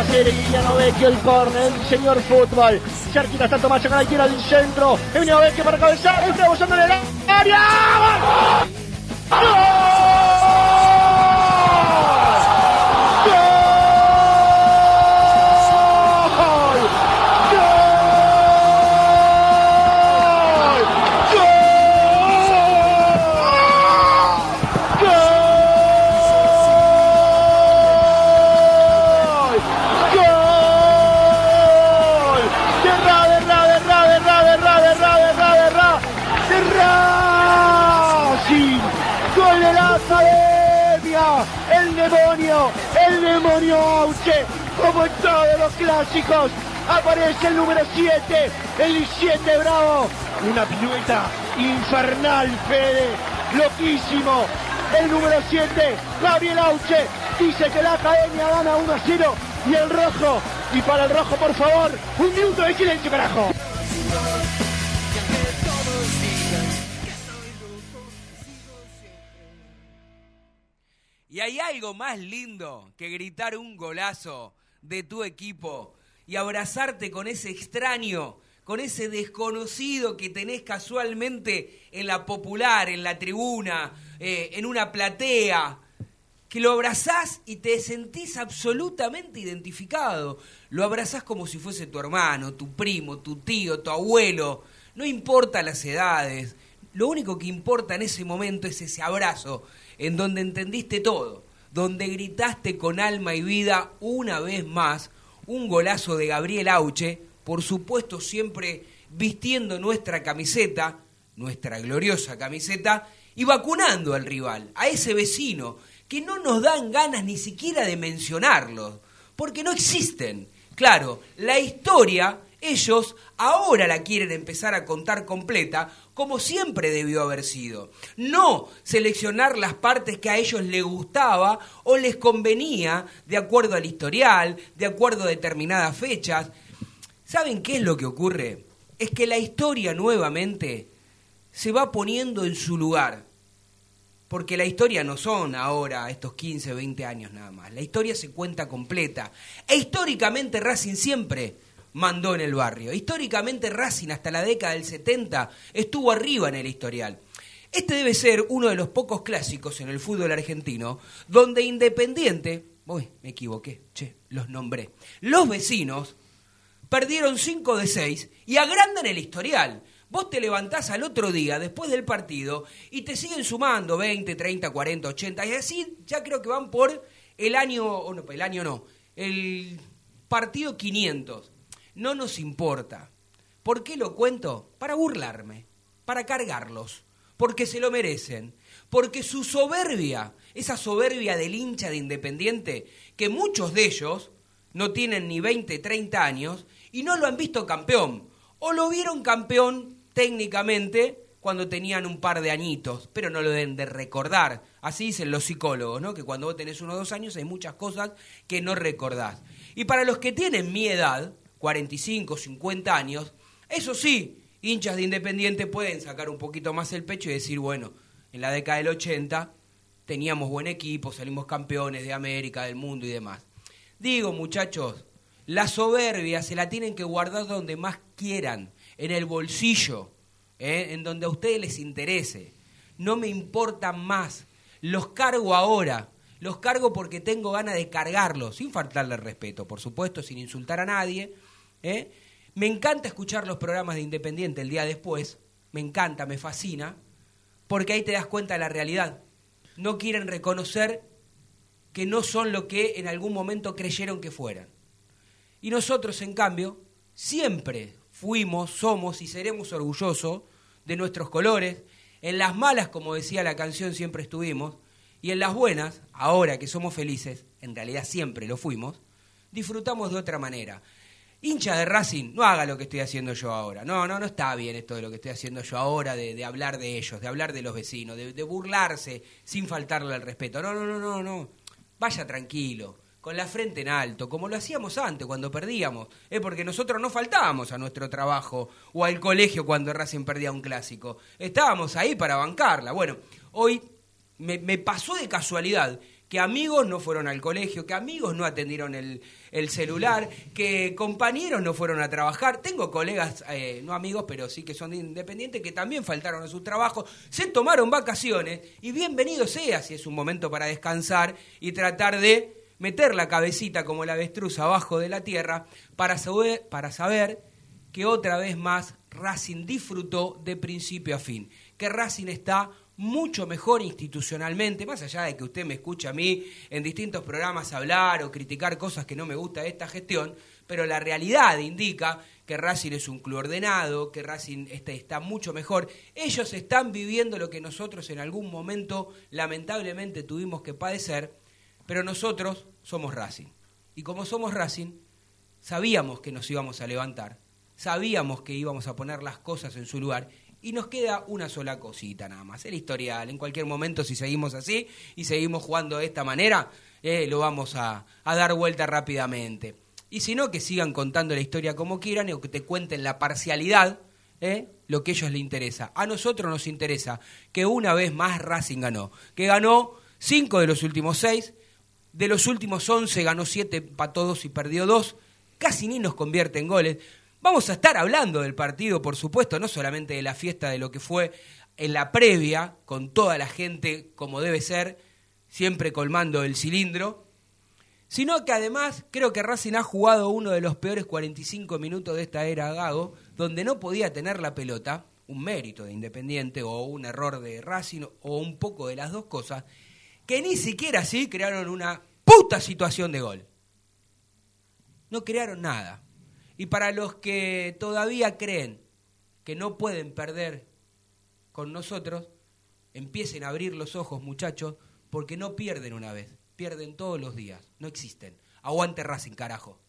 a hacer Emiliano Vecchio el córner, el señor fútbol. Cerquita está Tomás con la izquierda del centro. Emiliano Vecchio para cabezar, está bozando en el área. el en todos los clásicos, aparece el número 7, el 7 Bravo, una pirueta infernal, Fede, loquísimo, el número 7, Gabriel Auche, dice que la academia gana 1 a 0 y el rojo, y para el rojo por favor, un minuto de silencio carajo. Y hay algo más lindo que gritar un golazo de tu equipo y abrazarte con ese extraño, con ese desconocido que tenés casualmente en la popular, en la tribuna, eh, en una platea, que lo abrazás y te sentís absolutamente identificado. Lo abrazás como si fuese tu hermano, tu primo, tu tío, tu abuelo. No importa las edades. Lo único que importa en ese momento es ese abrazo en donde entendiste todo, donde gritaste con alma y vida una vez más un golazo de Gabriel Auche, por supuesto siempre vistiendo nuestra camiseta, nuestra gloriosa camiseta, y vacunando al rival, a ese vecino, que no nos dan ganas ni siquiera de mencionarlos, porque no existen. Claro, la historia ellos ahora la quieren empezar a contar completa como siempre debió haber sido. No seleccionar las partes que a ellos les gustaba o les convenía de acuerdo al historial, de acuerdo a determinadas fechas. ¿Saben qué es lo que ocurre? Es que la historia nuevamente se va poniendo en su lugar. Porque la historia no son ahora estos 15, 20 años nada más. La historia se cuenta completa. E históricamente Racing siempre mandó en el barrio. Históricamente Racing hasta la década del 70 estuvo arriba en el historial. Este debe ser uno de los pocos clásicos en el fútbol argentino donde Independiente, uy, me equivoqué, che, los nombré. Los vecinos perdieron 5 de 6 y agrandan el historial. Vos te levantás al otro día, después del partido, y te siguen sumando 20, 30, 40, 80, y así ya creo que van por el año, el año no, el partido 500 no nos importa. ¿Por qué lo cuento? Para burlarme, para cargarlos, porque se lo merecen, porque su soberbia, esa soberbia del hincha de Independiente, que muchos de ellos no tienen ni 20, 30 años y no lo han visto campeón, o lo vieron campeón técnicamente cuando tenían un par de añitos, pero no lo deben de recordar. Así dicen los psicólogos, ¿no? Que cuando vos tenés uno o dos años hay muchas cosas que no recordás. Y para los que tienen mi edad, 45, 50 años, eso sí, hinchas de Independiente pueden sacar un poquito más el pecho y decir, bueno, en la década del 80 teníamos buen equipo, salimos campeones de América, del mundo y demás. Digo, muchachos, la soberbia se la tienen que guardar donde más quieran, en el bolsillo, ¿eh? en donde a ustedes les interese. No me importan más. Los cargo ahora. Los cargo porque tengo ganas de cargarlos, sin faltarle respeto, por supuesto, sin insultar a nadie ¿eh? Me encanta escuchar los programas de Independiente el día después, me encanta, me fascina, porque ahí te das cuenta de la realidad. No quieren reconocer que no son lo que en algún momento creyeron que fueran. Y nosotros, en cambio, siempre fuimos, somos y seremos orgullosos de nuestros colores. En las malas, como decía la canción, siempre estuvimos. Y en las buenas, ahora que somos felices, en realidad siempre lo fuimos, disfrutamos de otra manera hincha de Racing, no haga lo que estoy haciendo yo ahora. No, no, no está bien esto de lo que estoy haciendo yo ahora, de, hablar de ellos, de hablar de los vecinos, de, burlarse sin faltarle al respeto. No, no, no, no, no. Vaya tranquilo, con la frente en alto, como lo hacíamos antes cuando perdíamos. Es porque nosotros no faltábamos a nuestro trabajo o al colegio cuando Racing perdía un clásico. Estábamos ahí para bancarla. Bueno, hoy me, me pasó de casualidad que amigos no fueron al colegio, que amigos no atendieron el, celular, que compañeros no fueron a trabajar. Tengo colegas, eh, no amigos, pero sí que son independientes, que también faltaron a su trabajo, se tomaron vacaciones y bienvenido sea si es un momento para descansar y tratar de meter la cabecita como la avestruz abajo de la tierra para saber, para saber que otra vez más Racing disfrutó de principio a fin, que Racing está mucho mejor institucionalmente, más allá de que usted me escuche a mí en distintos programas hablar o criticar cosas que no me gusta de esta gestión, pero la realidad indica que Racing es un club ordenado, que Racing está, está mucho mejor. Ellos están viviendo lo que nosotros en algún momento lamentablemente tuvimos que padecer, pero nosotros somos Racing. Y como somos Racing, sabíamos que nos íbamos a levantar, sabíamos que íbamos a poner las cosas en su lugar y nos queda una sola cosita nada más, el historial. En cualquier momento, si seguimos así y seguimos jugando de esta manera, eh, lo vamos a, dar vuelta rápidamente. Y si no, que sigan contando la historia como quieran o que te cuenten la parcialidad, eh, lo que a ellos les interesa. A nosotros nos interesa que una vez más Racing ganó, que ganó cinco de los últimos seis, de los últimos once ganó siete, empató dos y perdió dos, casi ni nos convierte en goles. Vamos a estar hablando del partido, por supuesto, no solamente de la fiesta, de lo que fue en la previa, con toda la gente como debe ser, siempre colmando el cilindro, sino que además creo que Racing ha jugado uno de los peores 45 minutos de esta era Gago, donde no podía tener la pelota, un mérito de Independiente o un error de Racing o un poco de las dos cosas, que ni siquiera así crearon una puta situación de gol. No crearon nada. Y para los que todavía creen que no pueden perder con nosotros, empiecen a abrir los ojos, muchachos, porque no pierden una vez, pierden todos los días, no existen. Aguante Racing, carajo.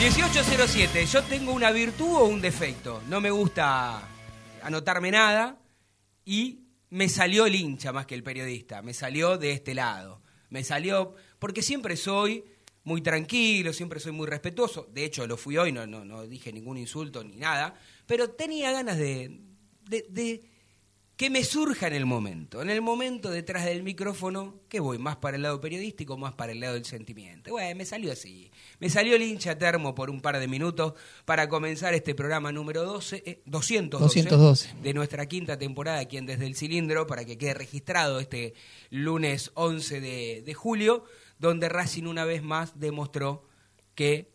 1807, yo tengo una virtud o un defecto. No me gusta anotarme nada y me salió el hincha más que el periodista, me salió de este lado, me salió, porque siempre soy muy tranquilo, siempre soy muy respetuoso, de hecho lo fui hoy, no, no, no dije ningún insulto ni nada, pero tenía ganas de, de que me surja en el momento. En el momento detrás del micrófono, que voy más para el lado periodístico, más para el lado del sentimiento. Bueno, me salió así. Me salió el hincha termo por un par de minutos para comenzar este programa número 12, 212, eh, de nuestra quinta temporada aquí en Desde el Cilindro, para que quede registrado este lunes 11 de, de julio, donde Racing una vez más demostró que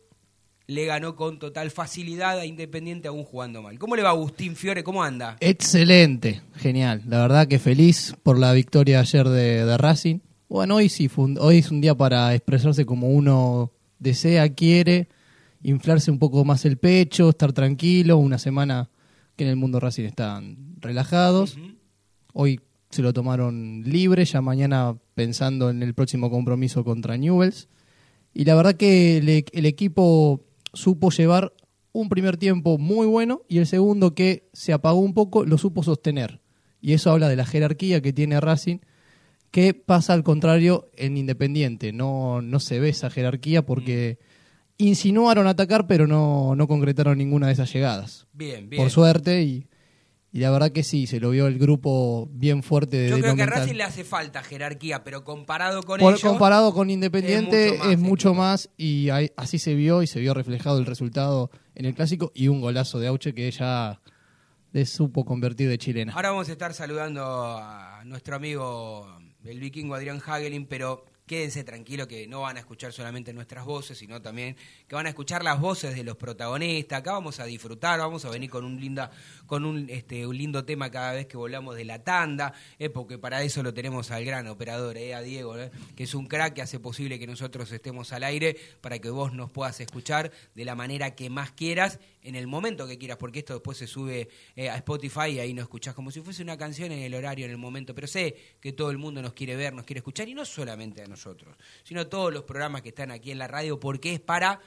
le ganó con total facilidad a Independiente aún jugando mal. ¿Cómo le va Agustín Fiore? ¿Cómo anda? Excelente, genial. La verdad que feliz por la victoria ayer de, Racing. Bueno, hoy sí, hoy es un día para expresarse como uno desea, quiere, inflarse un poco más el pecho, estar tranquilo, una semana que en el mundo Racing están relajados. Hoy se lo tomaron libre, ya mañana pensando en el próximo compromiso contra Newells. Y la verdad que el equipo supo llevar un primer tiempo muy bueno y el segundo que se apagó un poco lo supo sostener. Y eso habla de la jerarquía que tiene Racing, que pasa al contrario en Independiente. No, no se ve esa jerarquía porque mm. insinuaron atacar, pero no, no concretaron ninguna de esas llegadas. Bien, bien. Por suerte y y la verdad que sí, se lo vio el grupo bien fuerte de Yo creo que a Racing le hace falta jerarquía, pero comparado con ellos, Comparado con Independiente es mucho más, y así se vio y se vio reflejado el resultado en el Clásico y un golazo de Auche que ella le supo convertir de chilena. Ahora vamos a estar saludando a nuestro amigo el vikingo Adrián Hagelin, pero quédense tranquilos que no van a escuchar solamente nuestras voces, sino también que van a escuchar las voces de los protagonistas. Acá vamos a disfrutar, vamos a venir con un linda, con un, este, un lindo tema cada vez que volamos de la tanda, eh, porque para eso lo tenemos al gran operador, eh, a Diego, eh, que es un crack que hace posible que nosotros estemos al aire para que vos nos puedas escuchar de la manera que más quieras en el momento que quieras, porque esto después se sube a Spotify y ahí nos escuchás como si fuese una canción en el horario, en el momento. Pero sé que todo el mundo nos quiere ver, nos quiere escuchar y no solamente a nosotros sino todos los programas que están aquí en la radio, porque es para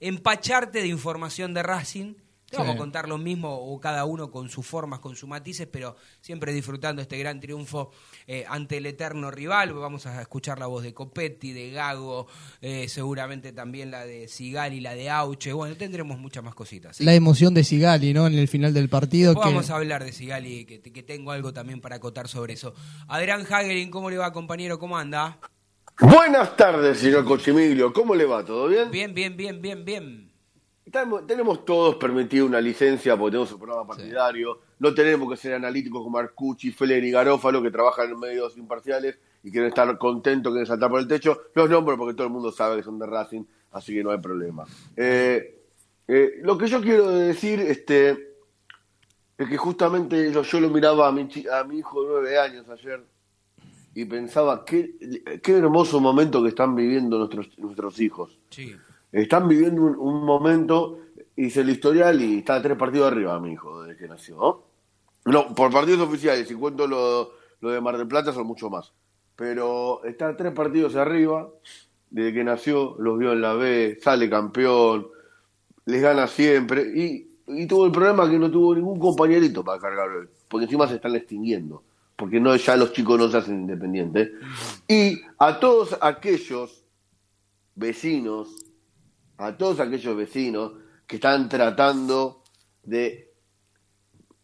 empacharte de información de Racing, Te vamos a contar lo mismo, o cada uno con sus formas, con sus matices, pero siempre disfrutando este gran triunfo eh, ante el eterno rival. Vamos a escuchar la voz de Copetti, de Gago, eh, seguramente también la de Sigali, la de Auche. Bueno, tendremos muchas más cositas. La emoción de Sigali, ¿no? En el final del partido. Vamos a hablar de Sigali, que, que tengo algo también para acotar sobre eso. Adrián Hagelin, ¿cómo le va, compañero? ¿Cómo anda? Buenas tardes, señor Cochimilio. ¿Cómo le va? ¿Todo bien? Bien, bien, bien, bien, bien tenemos todos permitido una licencia porque tenemos un programa partidario. No tenemos que ser analíticos como Arcucci, Feller y Garófalo que trabajan en medios imparciales y quieren estar contentos, quieren saltar por el techo. Los nombro porque todo el mundo sabe que son de Racing, así que no hay problema. Eh, eh, lo que yo quiero decir este, es que justamente yo, lo miraba a mi, a mi hijo de nueve años ayer y pensaba qué, qué hermoso momento que están viviendo nuestros, nuestros hijos. Sí están viviendo un, momento, hice el historial y está tres partidos arriba, mi hijo, desde que nació. ¿no? por partidos oficiales, si cuento lo, lo de Mar del Plata, son mucho más. Pero está tres partidos arriba, desde que nació, los vio en la B, sale campeón, les gana siempre. Y, y tuvo el problema que no tuvo ningún compañerito para cargar, porque encima se están extinguiendo, porque no ya los chicos no se hacen independientes. Y a todos aquellos vecinos a todos aquellos vecinos que están tratando de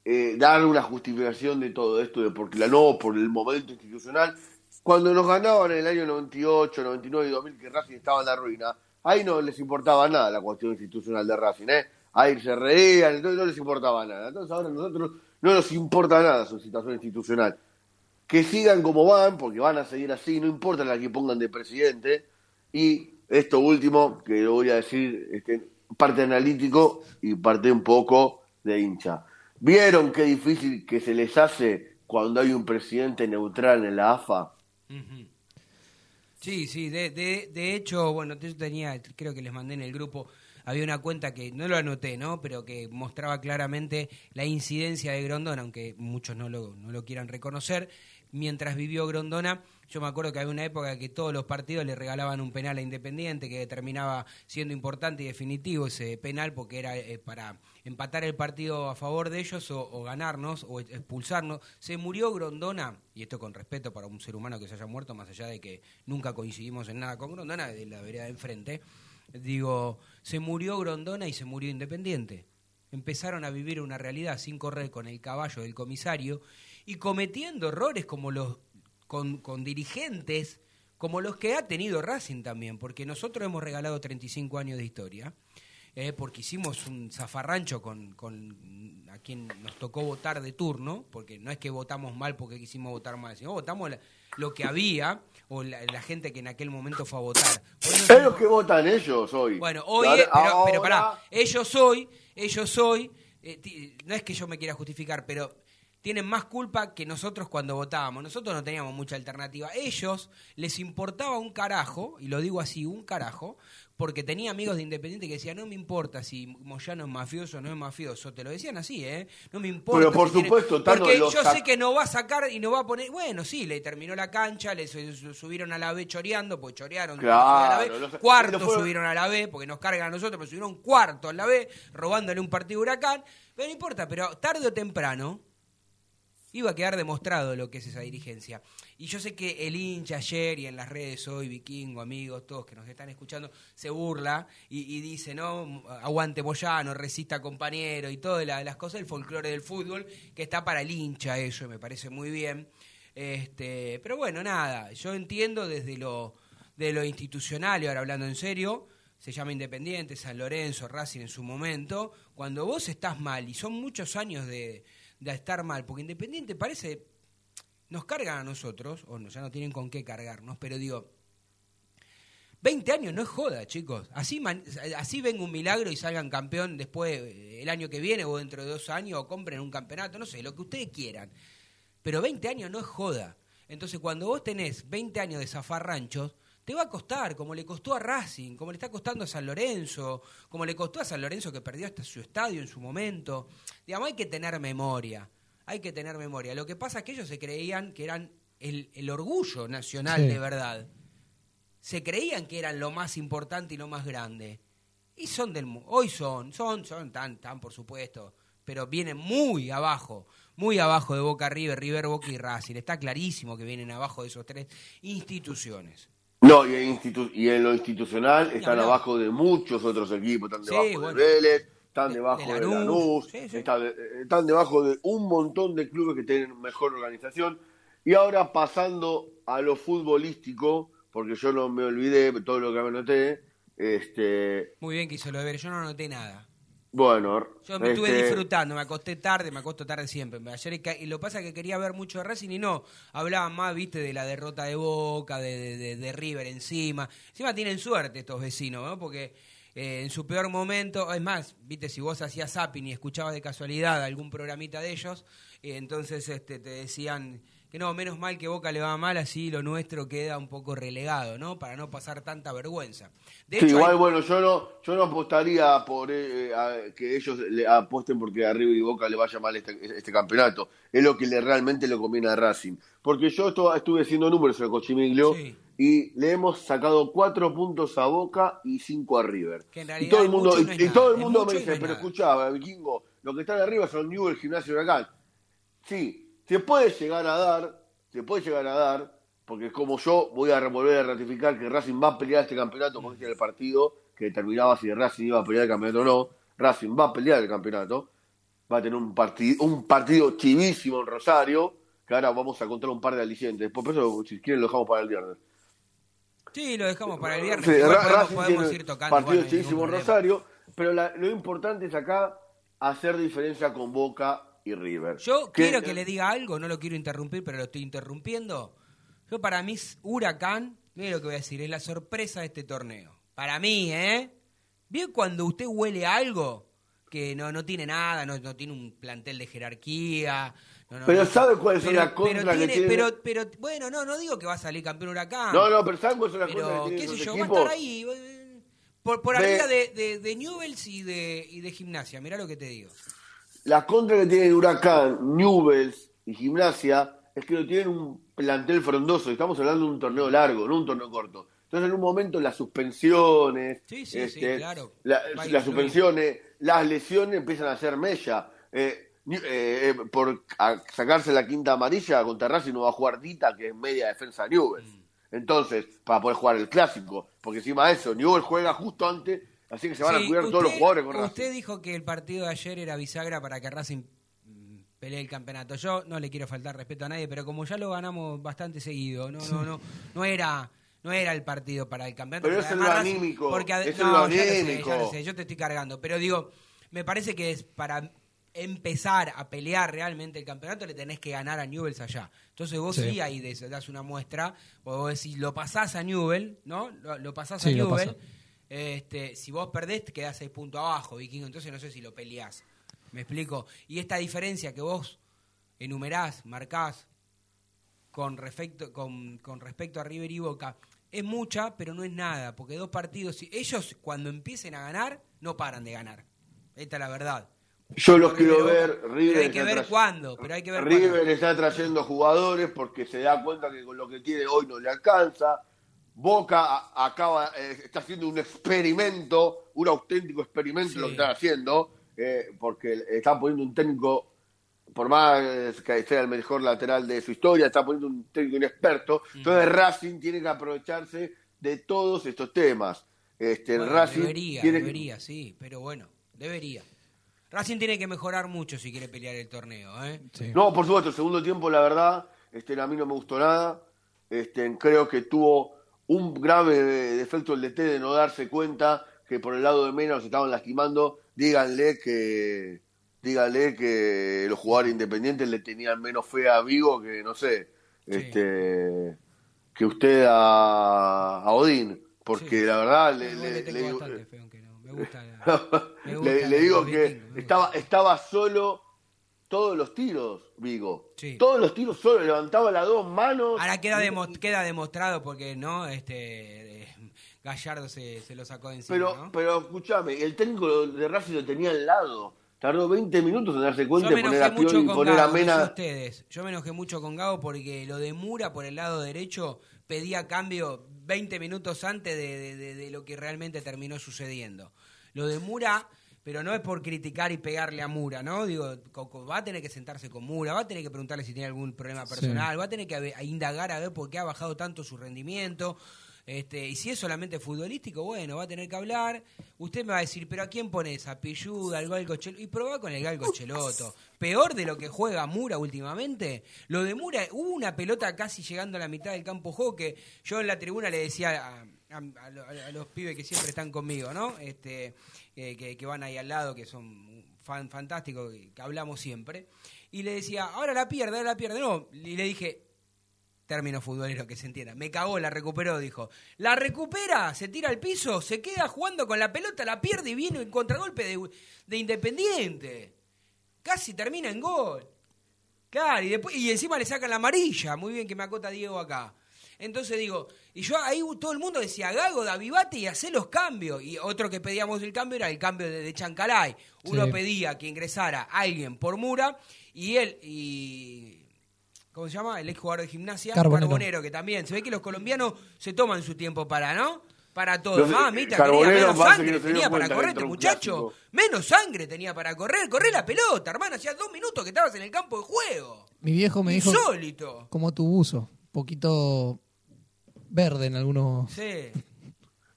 eh, dar una justificación de todo esto, de porque la no, por el momento institucional. Cuando nos ganaban en el año 98, 99 y 2000, que Racing estaba en la ruina, ahí no les importaba nada la cuestión institucional de Racing, ¿eh? Ahí se reían, entonces no les importaba nada. Entonces ahora nosotros no nos importa nada su situación institucional. Que sigan como van, porque van a seguir así, no importa la que pongan de presidente, y esto último, que lo voy a decir, este, parte analítico y parte un poco de hincha. ¿Vieron qué difícil que se les hace cuando hay un presidente neutral en la AFA? Sí, sí, de, de, de hecho, bueno, yo tenía, creo que les mandé en el grupo, había una cuenta que no lo anoté, ¿no? Pero que mostraba claramente la incidencia de Grondona, aunque muchos no lo, no lo quieran reconocer. Mientras vivió Grondona, yo me acuerdo que había una época que todos los partidos le regalaban un penal a Independiente que terminaba siendo importante y definitivo ese penal porque era eh, para empatar el partido a favor de ellos o, ganarnos o expulsarnos. Se murió Grondona, y esto con respeto para un ser humano que se haya muerto, más allá de que nunca coincidimos en nada con Grondona, de la vereda de enfrente. Digo, se murió Grondona y se murió Independiente. Empezaron a vivir una realidad sin correr con el caballo del comisario y cometiendo errores como los con, dirigentes como los que ha tenido Racing también, porque nosotros hemos regalado 35 años de historia, eh, porque hicimos un zafarrancho con, con, a quien nos tocó votar de turno, porque no es que votamos mal porque quisimos votar mal, sino votamos lo que había o la, gente que en aquel momento fue a votar. Es lo que votan ellos hoy. Bueno, hoy, pero, pero pará, ellos hoy, ellos hoy, eh, no es que yo me quiera justificar, pero tienen más culpa que nosotros cuando votábamos. Nosotros no teníamos mucha alternativa. Ellos les importaba un carajo, y lo digo así, un carajo, porque tenía amigos de Independiente que decían, no me importa si Moyano es mafioso o no es mafioso. Te lo decían así, ¿eh? No me importa. Pero por supuesto, Porque yo sé que no va a sacar y no va a poner... Bueno, sí, le terminó la cancha, le subieron a la B choreando, porque chorearon. Claro, la Cuarto subieron a la B, porque nos cargan a nosotros, pero subieron cuarto a la B, robándole un partido huracán. Pero no importa, pero tarde o temprano iba a quedar demostrado lo que es esa dirigencia. Y yo sé que el hincha ayer y en las redes hoy, vikingo, amigos, todos que nos están escuchando, se burla y, dice, no, aguante Moyano, resista compañero y todas las cosas del folclore del fútbol, que está para el hincha eso, me parece muy bien. Este, pero bueno, nada, yo entiendo desde lo, de lo institucional, y ahora hablando en serio, se llama Independiente, San Lorenzo, Racing en su momento, cuando vos estás mal y son muchos años de, de estar mal, porque Independiente parece, nos cargan a nosotros, o no, ya no tienen con qué cargarnos, pero digo, 20 años no es joda, chicos. Así, así venga un milagro y salgan campeón después, eh, el año que viene o dentro de dos años, o compren un campeonato, no sé, lo que ustedes quieran. Pero 20 años no es joda. Entonces, cuando vos tenés 20 años de zafar ranchos, te va a costar, como le costó a Racing, como le está costando a San Lorenzo, como le costó a San Lorenzo que perdió hasta su estadio en su momento. Digamos, hay que tener memoria, hay que tener memoria. Lo que pasa es que ellos se creían que eran el, orgullo nacional de verdad. Se creían que eran lo más importante y lo más grande. Y son del hoy son, son, son tan, tan por supuesto, pero vienen muy abajo, muy abajo de Boca River, River Boca y Racing. Está clarísimo que vienen abajo de esos tres instituciones. No, y en, y en lo institucional están abajo de muchos otros equipos, están Sí, debajo bueno. de Vélez, están De- debajo de de Lanús. Sí, sí. Están, eh, están debajo de un montón de clubes que tienen mejor organización. Y ahora pasando a lo futbolístico, porque yo no me olvidé de todo lo que me anoté, este, Muy bien que hizo lo de ver, yo no noté nada. Bueno, Yo me estuve este, disfrutando, me acosté tarde, me acuesto tarde siempre. Ayer y lo pasa que quería ver mucho de Racing y no, hablaban más, viste, de la derrota de Boca, de, de- de- de River encima. Encima tienen suerte estos vecinos, ¿no? Porque eh, en su peor momento, es más, viste, si vos hacías zapping y escuchabas de casualidad algún programita de ellos, eh, entonces este, te decían que no, menos mal que Boca le va mal, así lo nuestro queda un poco relegado, ¿no? Para no pasar tanta vergüenza. De Sí, hecho, igual, hay- bueno, yo no, yo no apostaría por eh, a- que ellos le apuesten porque a River y Boca le vaya mal este, este campeonato. Es lo que le, realmente le conviene a Racing. Porque yo esto- estuve haciendo números en el Cochimiglio Sí. y le hemos sacado cuatro puntos a Boca y cinco a River. Que en y todo el mundo, y todo el mundo me dice, no pero nada". escuchaba, Vikingo, lo que están arriba son Newell, Gimnasio y Huracán. Sí, se puede llegar a dar, se puede llegar a dar, porque como yo voy a volver a ratificar que Racing va a pelear este campeonato, porque este era el partido que determinaba si Racing iba a pelear el campeonato o no. Racing va a pelear el campeonato, va a tener un, partido un partido chivísimo en Rosario, que ahora vamos a contar un par de alicientes. Después, por eso, si quieren, lo dejamos para el viernes. Sí, lo dejamos para el viernes. Sí, podemos, Racing podemos ir tocando. partido chivísimo en. Rosario, pero la- lo importante es acá hacer diferencia con Boca y River. Yo Que- quiero que le diga algo, no lo quiero interrumpir, pero lo estoy interrumpiendo. Yo para mí, es Huracán, mire lo que voy a decir, es la sorpresa de este torneo. Para mí, ¿eh? ¿Bien cuando usted huele algo que no, no tiene nada, no, no tiene un plantel de jerarquía? no, no, Pero no- ¿sabe cuál es la contra pero que tiene-? Pero, pero, bueno, no, no digo que va a salir campeón Huracán. No, no, pero ¿saben cuáles son las Pero, que qué sé yo, va a equipos? estar ahí. eh, Por, por arriba de, de, de Newells y de, y de Gimnasia, mirá lo que te digo. La contra que tienen Huracán, Newells y Gimnasia es que no tienen un plantel frondoso. Estamos hablando de un torneo largo, no un torneo corto. Entonces, en un momento, las suspensiones, Sí, sí, sí, este, claro. la- las suspensiones, las lesiones empiezan a hacer mella. Eh, eh, eh, por sacarse la quinta amarilla contra Racing no va a jugar Dita, que es media defensa de Newells. Mm. Entonces, para poder jugar el clásico, porque encima de eso, Newell's juega justo antes, así que se van Sí, a cuidar todos los jugadores con Racing. Usted dijo que el partido de ayer era bisagra para que Racing mm, pelee el campeonato. Yo no le quiero faltar respeto a nadie, pero como ya lo ganamos bastante seguido, no, no, no, no era, no era el partido para el campeonato. Pero es Racing- anímico, porque es no, lo ya lo sé, anímico. ya lo sé, yo te estoy cargando, pero digo, me parece que es para empezar a pelear realmente el campeonato le tenés que ganar a Newells allá. Entonces vos sí, Sí. ahí des- das una muestra, vos decís, lo pasás a Newell, ¿no? Lo, lo pasás Sí, a Newell. Este, si vos perdés, te quedás seis puntos abajo, Vikingo. Entonces no sé si lo peleás. ¿Me explico? Y esta diferencia que vos enumerás, marcás con respecto, con, con respecto a River y Boca, es mucha, pero no es nada. Porque dos partidos, ellos cuando empiecen a ganar, no paran de ganar. Esta es la verdad. Yo los quiero Boca, ver. River hay que ver tra- cuándo, pero hay que ver River cuándo. está trayendo jugadores porque se da cuenta que con lo que tiene hoy no le alcanza. Boca acaba, eh, está haciendo un experimento, un auténtico experimento Sí. lo que están haciendo, eh, porque están poniendo un técnico, por más que sea el mejor lateral de su historia, está poniendo un técnico inexperto. Entonces Racing tiene que aprovecharse de todos estos temas. Este, Bueno, Racing debería, tiene que- debería, sí, pero bueno, debería. Racing tiene que mejorar mucho si quiere pelear el torneo, ¿eh? Sí. No, por supuesto, el segundo tiempo, la verdad, este, a mí no me gustó nada. Este, creo que tuvo un grave defecto el DT de no darse cuenta que por el lado de Mena estaban lastimando. Díganle que díganle que los jugadores independientes le tenían menos fe a Vigo que, no sé, Sí. este que usted a, a Odín. Porque Sí. la verdad le, le- le digo- no. Me gusta la- me gusta le, la- le digo que estaba, estaba solo todos los tiros, Vigo. Sí. Todos los tiros solo, levantaba las dos manos. Ahora queda, demo- queda demostrado porque no este eh, Gallardo se, se lo sacó de encima, pero, ¿no? pero escúchame, el técnico de Racing lo tenía al lado. Tardó 20 minutos en darse cuenta de poner a Pioli y poner a no sé Mena. ustedes. Yo me enojé mucho con Gago porque lo de Mura por el lado derecho pedía cambio 20 minutos antes de, de- de- de lo que realmente terminó sucediendo. Lo de Mura, pero no es por criticar y pegarle a Mura, ¿no? Digo, Coco va a tener que sentarse con Mura, va a tener que preguntarle si tiene algún problema personal, va a tener que a indagar a ver por qué ha bajado tanto su rendimiento. Este, y si es solamente futbolístico, bueno, va a tener que hablar. Usted me va a decir, ¿pero a quién pones? ¿A Pilluda, al Galgo Cheloto? Y probá con el Galgo Cheloto. Peor de lo que juega Mura últimamente. Lo de Mura, hubo una pelota casi llegando a la mitad del campo juego que yo en la tribuna le decía a, a- a lo- a los pibes que siempre están conmigo, ¿no? Este, eh, que, que van ahí al lado, que son fan, fantásticos, que, hablamos siempre. Y le decía, ahora la pierde, ahora la pierde. No, y le dije, término futbolero que se entienda. Me cagó, la recuperó, dijo. La recupera, se tira al piso, se queda jugando con la pelota, la pierde y viene en contragolpe de, de Independiente. Casi termina en gol. Claro, y después y encima le sacan la amarilla. Muy bien que me acota Diego acá. Entonces digo, y yo ahí todo el mundo decía, Gago, Davivate y hacé los cambios. Y otro que pedíamos el cambio era el cambio de, de Chancalay. Uno Sí. pedía que ingresara alguien por Mura y él y ¿cómo se llama? El ex jugador de gimnasia, Carbonero. Carbonero. que también. Se ve que los colombianos se toman su tiempo para, ¿no? Para todo. No sé, Mamita, Carbonero quería menos sangre que no tenía para correr este muchacho. Menos sangre tenía para correr. Corre la pelota, hermano. Hacía dos minutos que estabas en el campo de juego. Mi viejo me dijo Insólito. como tu buzo, poquito verde en algunos... Sí.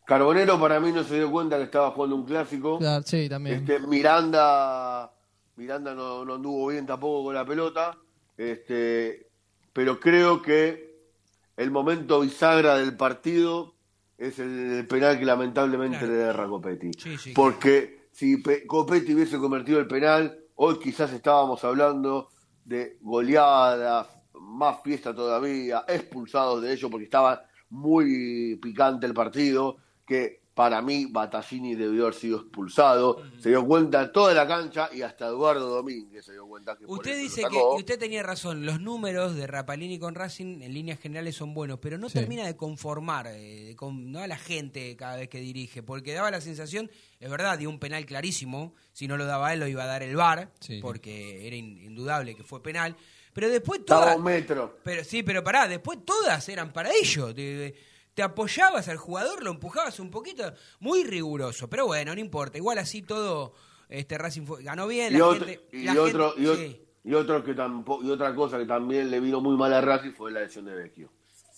Carbonero para mí no se dio cuenta que estaba jugando un clásico. Claro, sí, también. Este, Miranda, Miranda no, no anduvo bien tampoco con la pelota, este, pero creo que el momento bisagra del partido es el, el penal que lamentablemente Claro. le derra Copetti. Sí, sí, Porque si Pe- Copetti hubiese convertido el penal, hoy quizás estábamos hablando de goleadas, más fiesta todavía, expulsados de ellos porque estaba muy picante el partido, que para mí Battaglini debió haber sido expulsado, se dio cuenta toda la cancha y hasta Eduardo Domínguez se dio cuenta que Usted dice que, usted tenía razón, los números de Rapalini con Racing en líneas generales son buenos, pero no Sí. termina de conformar eh, de con- ¿no? a la gente cada vez que dirige, porque daba la sensación, es verdad, dio un penal clarísimo, si no lo daba él lo iba a dar el VAR, Sí. porque era in- indudable que fue penal, pero después todas... un metro. Pero sí, pero pará, después todas eran para ellos. Te, apoyabas al jugador, lo empujabas un poquito, muy riguroso. Pero bueno, no importa. Igual así todo, este Racing fue- ganó bien. Y, la otro, gente, y, la otro, gente- y, o- sí, y otro que tampoco, y otra cosa que también le vino muy mal a Racing fue la lesión de Vecchio.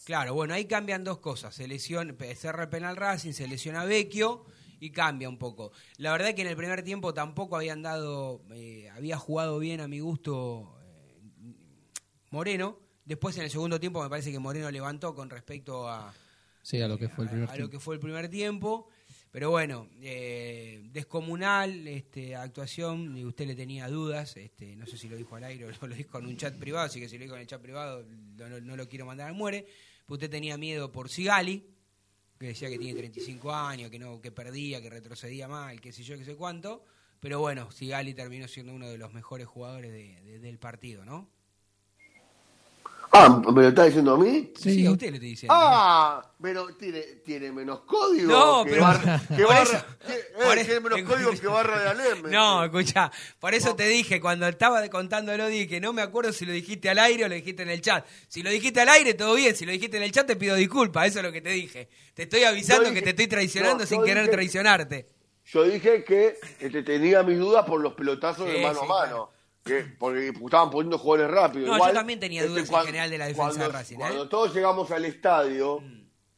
claro, bueno, ahí cambian dos cosas. Se lesiona, cerra el penal Racing, se lesiona Vecchio y cambia un poco. La verdad que en el primer tiempo tampoco habían dado, eh, había jugado bien a mi gusto Moreno. Después en el segundo tiempo me parece que Moreno levantó con respecto a, Sí, a lo que fue el primer a, a lo tiempo. que fue el primer tiempo. Pero bueno, eh, descomunal este, actuación, y usted le tenía dudas, este, no sé si lo dijo al aire o lo dijo en un chat privado, así que si lo dijo en el chat privado no, no- no lo quiero mandar al muere. Pero usted tenía miedo por Sigali, que decía que tiene 35 años, que no que perdía, que retrocedía mal, qué sé yo, qué sé cuánto. Pero bueno, Sigali terminó siendo uno de los mejores jugadores de- de- del partido, ¿no? Ah, ¿me lo está diciendo a mí? Sí, a usted le estoy diciendo. Ah, pero tiene, tiene menos código No, que pero- barra, que por barra- eso- que- eh, tiene menos código que barra de Alem. No, escucha, por eso te dije, cuando estaba contándolo, dije que no me acuerdo si lo dijiste al aire o lo dijiste en el chat. Si lo dijiste al aire, todo bien. Si lo dijiste en el chat, te pido disculpas. Eso es lo que te dije. Te estoy avisando dije- que te estoy traicionando no, sin querer dije- traicionarte. Yo dije que este, tenía mis dudas por los pelotazos Sí, de mano sí, a mano. Que, porque estaban poniendo jugadores rápidos. No, yo también tenía este, dudas en cuan- general de la defensa cuando, de Racing, ¿eh? Mm. Cuando todos llegamos al estadio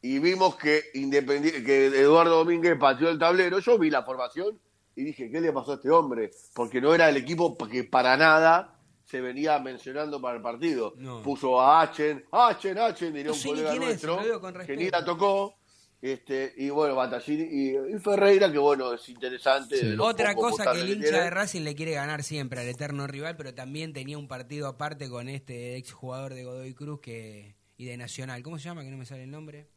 y vimos que, Independi- que Eduardo Domínguez pateó el tablero, yo vi la formación y dije, ¿qué le pasó a este hombre? Porque no era el equipo que para nada se venía mencionando para el partido. No. Puso a Achen, Achen, Achen, diría No un colega nuestro, que ni la tocó. Este, y bueno, Battaglini y, y Ferreira, que bueno, es interesante. Sí. Otra cosa que el hincha tiene. de Racing le quiere ganar siempre al eterno rival, pero también tenía un partido aparte con este ex jugador de Godoy Cruz que y de Nacional. ¿Cómo se llama? Que no me sale el nombre.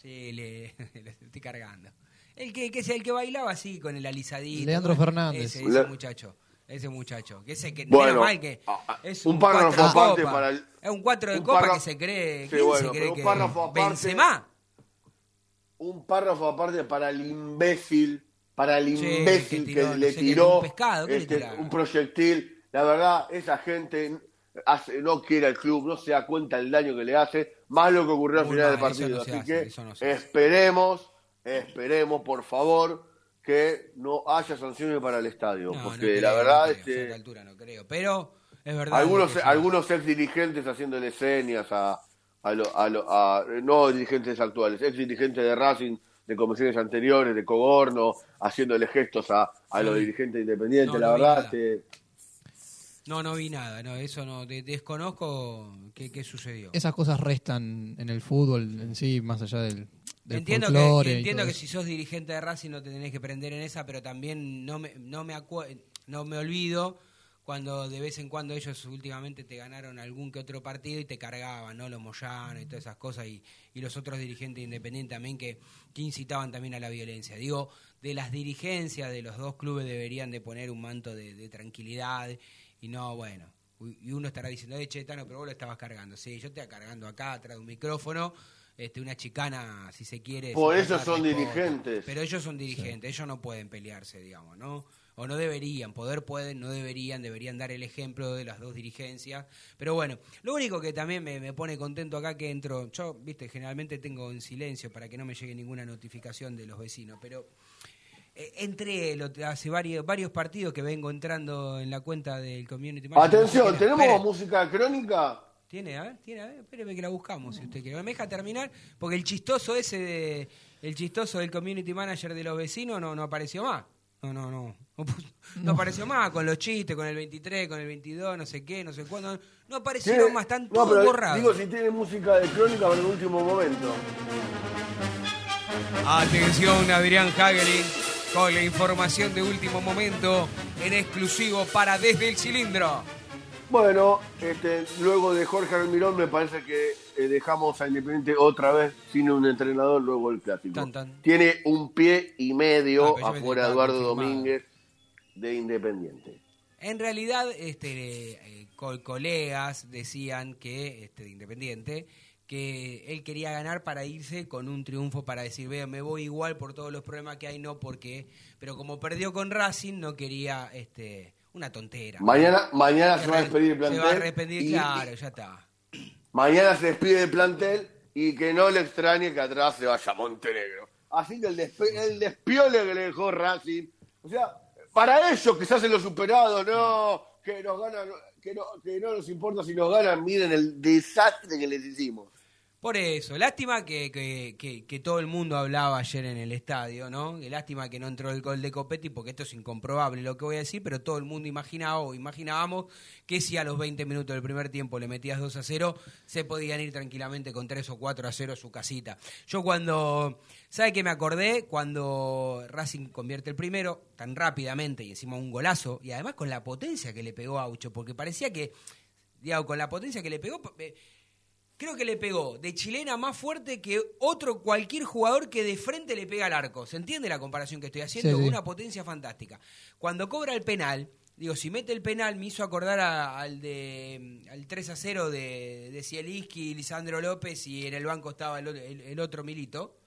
Sí, le, le estoy cargando. El que, que es el que bailaba así con el alisadito. Leandro Fernández. Ese, ese Le- muchacho. Ese muchacho. Que ese que Bueno, mal que es un párrafo cuatro de aparte para el- Es un cuatro de un copa párrafo- que se cree. Sí, ¿Quién bueno, se cree pero un que párrafo aparte- Benzema? Un párrafo aparte para el imbécil, para el imbécil que que, tiró, no le tiró un pescado, ¿qué le este, un proyectil. La verdad, esa gente hace- no quiere al club, no se da cuenta del daño que le hace, más lo que ocurrió al final del partido. no Así hace, que no esperemos, esperemos, por favor, que no haya sanciones para el estadio, porque creo, la verdad, no creo, este, altura no creo. Pero es verdad. algunos algunos ex dirigentes haciéndole señas a, a, lo- a lo- a- no dirigentes actuales, ex dirigentes de Racing, de comisiones anteriores, de Cogorno, haciéndole gestos a, a los dirigentes independientes, No, la no verdad, nada. este, No, no vi nada, no, eso no, de- desconozco qué, qué sucedió. Esas cosas restan en el fútbol en sí, más allá del, del entiendo que, entiendo que si sos dirigente de Racing no te tenés que prender en esa, pero también no me, no me, acue- no me olvido cuando de vez en cuando ellos últimamente te ganaron algún que otro partido y te cargaban, ¿no? Los Moyano y todas esas cosas y, y los otros dirigentes independientes también que, que incitaban también a la violencia. Digo, de las dirigencias de los dos clubes deberían de poner un manto de, de tranquilidad y no, bueno, y uno estará diciendo, eh, Chetano, pero vos lo estabas cargando. Sí, yo te estaba cargando acá, atrás de un micrófono, este, una chicana, si se quiere. Por eso son dirigentes. Pero ellos son dirigentes, ellos no pueden pelearse, digamos, ¿no? O no deberían, poder pueden, no deberían, deberían dar el ejemplo de las dos dirigencias. Pero bueno, lo único que también me, me pone contento acá que entro, yo, viste, generalmente tengo en silencio para que no me llegue ninguna notificación de los vecinos, pero eh, entré hace varios, varios partidos que vengo entrando en la cuenta del community manager. Atención, ¿tenemos música crónica? Tiene, a ver, tiene, a ver, espéreme que la buscamos si usted quiere. ¿Me deja terminar? Porque el chistoso ese de, el chistoso del community manager de los vecinos no, no apareció más. No, no, no. No, no apareció más con los chistes, con el 23, con el 22, no sé qué, no sé cuándo. No, aparecieron Tiene- más, están todos pero borrados. Digo, si tiene música de crónica para el último momento. Atención, Adrián Hagelin, con la información de último momento en exclusivo para Desde el Cilindro. Bueno, este, luego de Jorge Almirón me parece que eh, dejamos a Independiente otra vez sin un entrenador luego el clásico. Tan, tan. Tiene un pie y Ah, medio me afuera estaba Eduardo. Domínguez de Independiente. En realidad, este, eh, co- colegas decían que, este, de Independiente, que él quería ganar para irse con un triunfo para decir, vea, me voy igual por todos los problemas que hay, no porque, pero como perdió con Racing, no quería, este, una tontera. Mañana, mañana Se se va a despedir el Se plantel. va a arrepentir, y- claro, ya está. Mañana se despide el plantel y que no le extrañe que atrás se vaya Montenegro. Así que el, despe- el despiole que le dejó Racing. O sea, para ellos que se hacen los superados, no, que nos ganan, que no, que no nos importa si nos ganan, miren el desastre que les hicimos. Por eso, lástima que, que, que- todo el mundo hablaba ayer en el estadio, ¿no? Y lástima que no entró el gol de Copetti, porque esto es incomprobable lo que voy a decir, pero todo el mundo imaginaba o imaginábamos que si a los 20 minutos del primer tiempo le metías 2 a 0, se podían ir tranquilamente con 3 o 4 a 0 a su casita. Yo cuando, ¿sabe qué me acordé? Cuando Racing convierte el primero tan rápidamente y encima un golazo, y además con la potencia que le pegó Aucho, porque parecía que, digamos, con la potencia que le pegó... eh, Creo que le pegó de chilena más fuerte que otro cualquier jugador que de frente le pega al arco. ¿Se entiende la comparación que estoy haciendo? Sí, sí. Una potencia fantástica. Cuando cobra el penal, digo, si mete el penal, me hizo acordar a- al de al 3 a 0 de, de Zielinski y Lisandro López y en el banco estaba el, o- el- el otro Milito.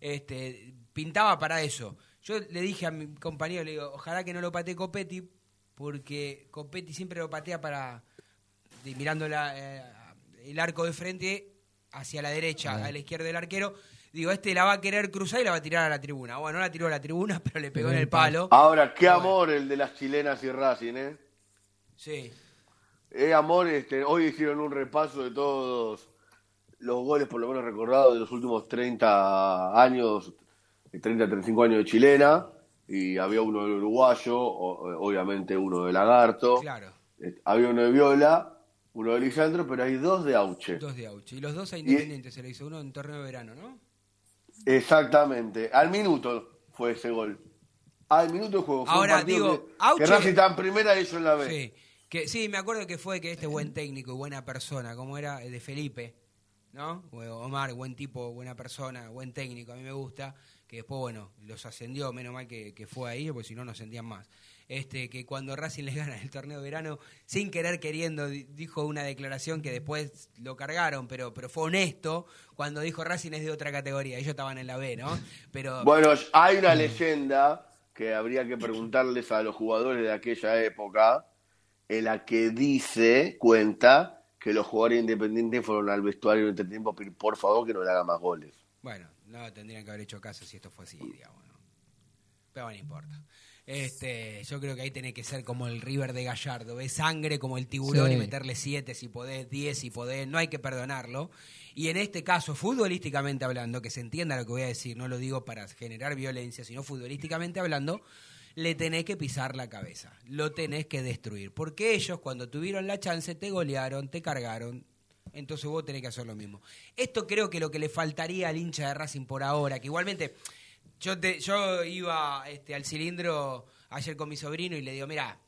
Este, pintaba para eso. Yo le dije a mi compañero, le digo, ojalá que no lo patee Copetti, porque Copetti siempre lo patea para de- mirando la, eh, el arco de frente hacia la derecha, a la izquierda del arquero. Digo, este la va a querer cruzar y la va a tirar a la tribuna. Bueno, no la tiró a la tribuna, pero le pegó en el palo. Ahora, qué Bueno. amor el de las chilenas y Racing, ¿eh? Sí. Eh, amor, este, hoy hicieron un repaso de todos los goles, por lo menos recordados, de los últimos 30 años, 30, 35 años de chilena, y había uno del uruguayo, o- obviamente uno de Lagarto, Claro. eh, había uno de Viola, uno de Lisandro, pero hay dos de Auche. Dos de Auchi. Y los dos a Independiente se le hizo uno en torneo de verano, ¿no? Exactamente, al minuto fue ese gol. Al minuto de juego. Fue Ahora, digo, que, Auche- que Racing está en primera y ellos en la B. Sí. Que, sí, me acuerdo que fue que este buen técnico y buena persona, como era el de Felipe, ¿no? Omar, buen tipo, buena persona, buen técnico, a mí me gusta, que después, bueno, los ascendió, menos mal que, que fue ahí, porque si no, no ascendían más. Este, que cuando Racing les gana el torneo de verano, sin querer queriendo, di- dijo una declaración que después lo cargaron, pero, pero fue honesto, cuando dijo Racing es de otra categoría, ellos estaban en la B, ¿no? Pero Bueno, hay una leyenda que habría que preguntarles a los jugadores de aquella época, en la que dice, cuenta, que los jugadores independientes fueron al vestuario en entretiempo a pedir por favor que no le haga más goles. Bueno, no tendrían que haber hecho caso si esto fue así, digamos. ¿no? pero no importa. Este, yo creo que ahí tenés que ser como el River de Gallardo, ves sangre como el tiburón Sí. y meterle siete si podés, diez si podés, no hay que perdonarlo. Y en este caso, futbolísticamente hablando, que se entienda lo que voy a decir, no lo digo para generar violencia, sino futbolísticamente hablando, le tenés que pisar la cabeza, lo tenés que destruir. Porque ellos cuando tuvieron la chance te golearon, te cargaron, entonces vos tenés que hacer lo mismo. Esto creo que lo que le faltaría al hincha de Racing por ahora, que igualmente yo te, yo iba este, al cilindro ayer con mi sobrino y le digo, mira,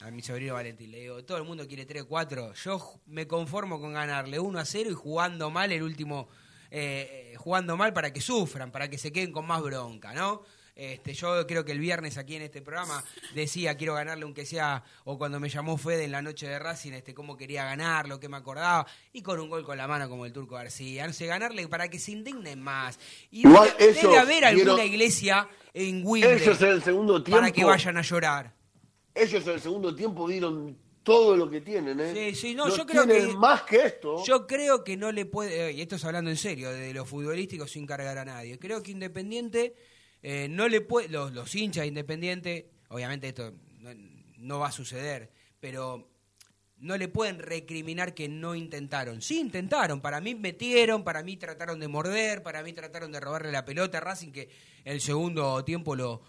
a mi sobrino Valentín, le digo, todo el mundo quiere 3-4, yo me conformo con ganarle 1 a 0 y jugando mal el último, eh, eh, jugando mal para que sufran, para que se queden con más bronca, ¿no? Este, yo creo que el viernes aquí en este programa decía quiero ganarle aunque sea, o cuando me llamó Fede en la noche de Racing, este, cómo quería ganarlo, qué me acordaba, y con un gol con la mano como el Turco García, no sé, ganarle para que se indignen más. Y Igual debe, haber alguna iglesia en el segundo tiempo. para que vayan a llorar. Ellos en el segundo tiempo dieron todo lo que tienen, ¿eh? Sí, sí, no, yo creo que- más que esto. Yo creo que no le puede, y esto es hablando en serio, de lo futbolístico sin cargar a nadie. Creo que Independiente eh, no le puede, los, los hinchas de Independiente, obviamente esto no, no va a suceder, pero no le pueden recriminar que no intentaron. Sí intentaron, para mí metieron, para mí trataron de morder, para mí trataron de robarle la pelota a Racing, que el segundo tiempo lo,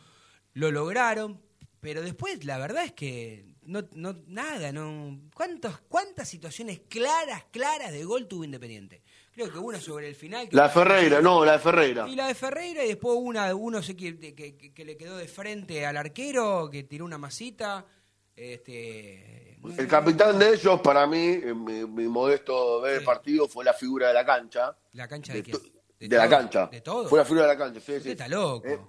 lo lograron, pero después la verdad es que no, no nada, no ¿cuántos, cuántas situaciones claras, claras de gol tuvo Independiente. Creo que una sobre el final. que- La de Ferreira, no, la de Ferreira. y la de Ferreira y después una uno sé que, que, que- le quedó de frente al arquero, que tiró una masita. Este, El capitán de ellos, para mí, en mi, mi modesto ver el Sí. partido, fue la figura de la cancha. ¿La cancha de, de, quién? de la cancha. ¿De todo? Fue la figura de la cancha, sí, sí. Usted está loco. Eh,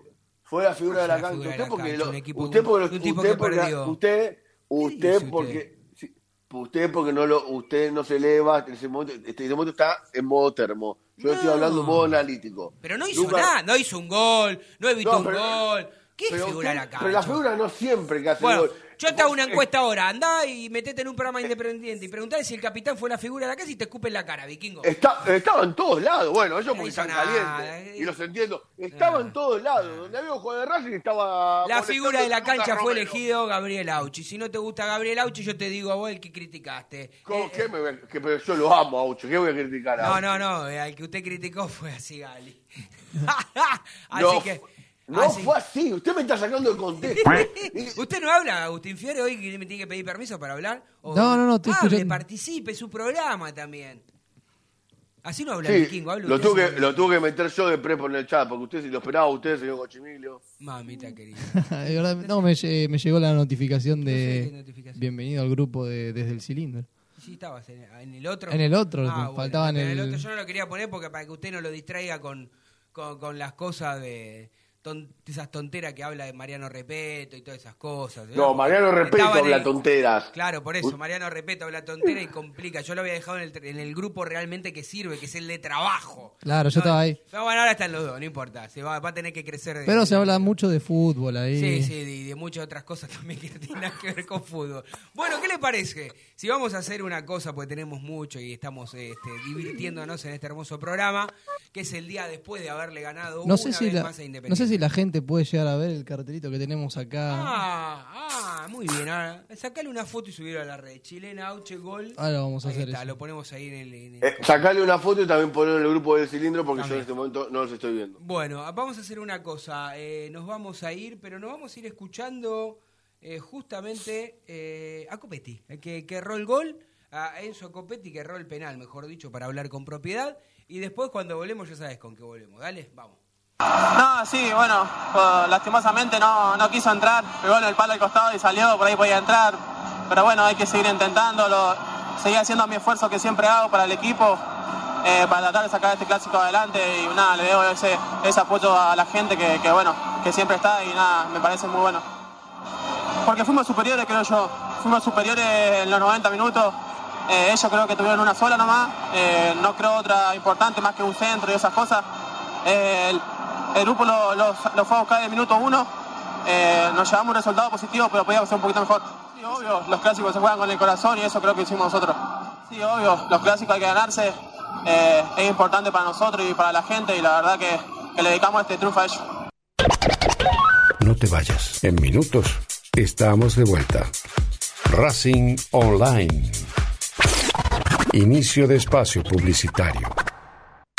fue la figura de la cancha. de Usted porque usted porque usted usted ¿Qué usted dice porque usted? porque no lo usted no se eleva en ese momento, este, en ese momento está en modo termo. Yo estoy hablando en modo analítico. Pero no hizo nada, no hizo un gol, no evitó No, un gol. ¿Qué pero figura la cancha? Pero la figura no siempre que hace Bueno, gol. Yo te hago una Eh, encuesta ahora, andá y metete en un programa independiente y preguntale si el capitán fue la figura de la casa y te escupe en la cara, vikingo. Está, estaba en todos lados, bueno, ellos No porque están calientes. eh. Y los entiendo. Estaba Ah. en todos lados. Donde había un juego de Racing estaba. La figura de la cancha fue elegido Gabriel Auchi. Si no te gusta Gabriel Auchi, yo te digo a vos el que criticaste. ¿Cómo? Eh, ¿Qué me voy a- que- pero yo lo amo a Aucho, ¿qué voy a criticar a No, no, no, eh, al que usted criticó fue a Sigali. así No, que. No así- fue así, usted me está sacando de contexto. ¿Usted no habla, Agustín Fiore, hoy que me tiene que pedir permiso para hablar? ¿O- No, no, no, estoy Hable, escuchando. participe, su programa también. Así no habla Sí, el vikingo, habla lo usted tuve, que, lo tuve que meter yo de prepo en el chat, porque usted si lo esperaba usted, señor Cochimilio. Mamita querida. De verdad, no, me, lle- me llegó la notificación No sé de notificación. bienvenido al grupo de Desde el Cilindro. Sí, estabas en, en el otro. En el otro, Ah, bueno, faltaba en pero el- otro yo no lo quería poner porque para que usted no lo distraiga con, con, con las cosas de ton- esas tonteras que habla de Mariano Repeto y todas esas cosas. No, Mariano Repeto habla tonteras. Claro, por eso, Mariano Repeto habla tontera y complica. Yo lo había dejado en el, en el grupo realmente que sirve, que es el de trabajo. Claro, yo estaba ahí. No, bueno, ahora están los dos, no importa. Se va, va a tener que crecer. de- Pero se habla mucho de fútbol ahí. Sí, sí, y de, muchas otras cosas también que no tienen nada que ver con fútbol. Bueno, ¿qué le parece? Si vamos a hacer una cosa, porque tenemos mucho y estamos este, divirtiéndonos en este hermoso programa, que es el día después de haberle ganado No una sé, si vez la, más a Independiente. no sé si la gente puede llegar a ver el cartelito que tenemos acá. Ah, ah, muy bien. Ahora, sacale una foto y subirlo a la red. Chilena, Auche, gol. Ahora vamos a Ahí hacer está, eso. lo ponemos ahí en el... en el- Eh, sacarle una foto y también ponerlo en el grupo del cilindro, porque También. yo en este momento no los estoy viendo. Bueno, vamos a hacer una cosa. eh, nos vamos a ir, pero nos vamos a ir escuchando eh, justamente eh, a Copetti, el que, que erró el gol, a Enzo Copetti que erró el penal, mejor dicho, para hablar con propiedad. Y después cuando volvemos ya sabes con qué volvemos. Dale, vamos. No, sí, bueno, pues, lastimosamente no, no quiso entrar, pegó en el palo al costado y salió, por ahí podía entrar. Pero bueno, hay que seguir intentándolo, seguir haciendo mi esfuerzo que siempre hago para el equipo, eh, para tratar de sacar este clásico adelante y nada, le debo ese, ese apoyo a la gente que, que, bueno, que siempre está y nada, me parece muy bueno. Porque fuimos superiores, creo yo, fuimos superiores en los 90 minutos. Eh, ellos creo que tuvieron una sola nomás, eh, no creo otra importante más que un centro y esas cosas. Eh, el grupo lo, fue a buscar en el minuto uno, eh, nos llevamos un resultado positivo, pero podíamos ser un poquito mejor. Sí, obvio, los clásicos se juegan con el corazón y eso creo que hicimos nosotros. Sí, obvio, los clásicos hay que ganarse, eh, es importante para nosotros y para la gente y la verdad que, que le dedicamos este triunfo a ellos. No te vayas. En minutos estamos de vuelta. Racing Online. Inicio de espacio publicitario.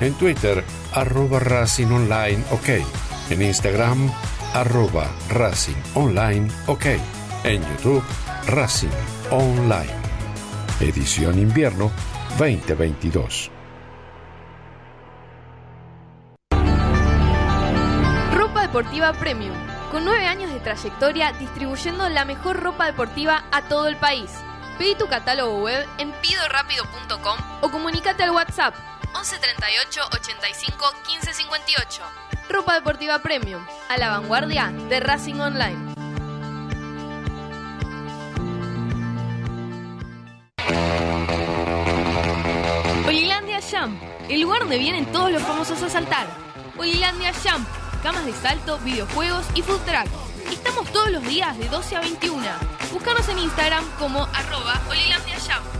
En Twitter, arroba Racing Online OK. En Instagram, arroba Racing Online OK. En YouTube, Racing Online. Edición Invierno 2022. Ropa deportiva premium. Con nueve años de trayectoria distribuyendo la mejor ropa deportiva a todo el país. Pedí tu catálogo web en pidorapido.com o comunícate al WhatsApp 11 38 85 15 58. Ropa deportiva premium, a la vanguardia de Racing Online. Olilandia Jump, el lugar donde vienen todos los famosos a saltar. Olilandia Jump, camas de salto, videojuegos y food track. Estamos todos los días de 12 a 21. Búscanos en Instagram como arroba Olilandia Jump.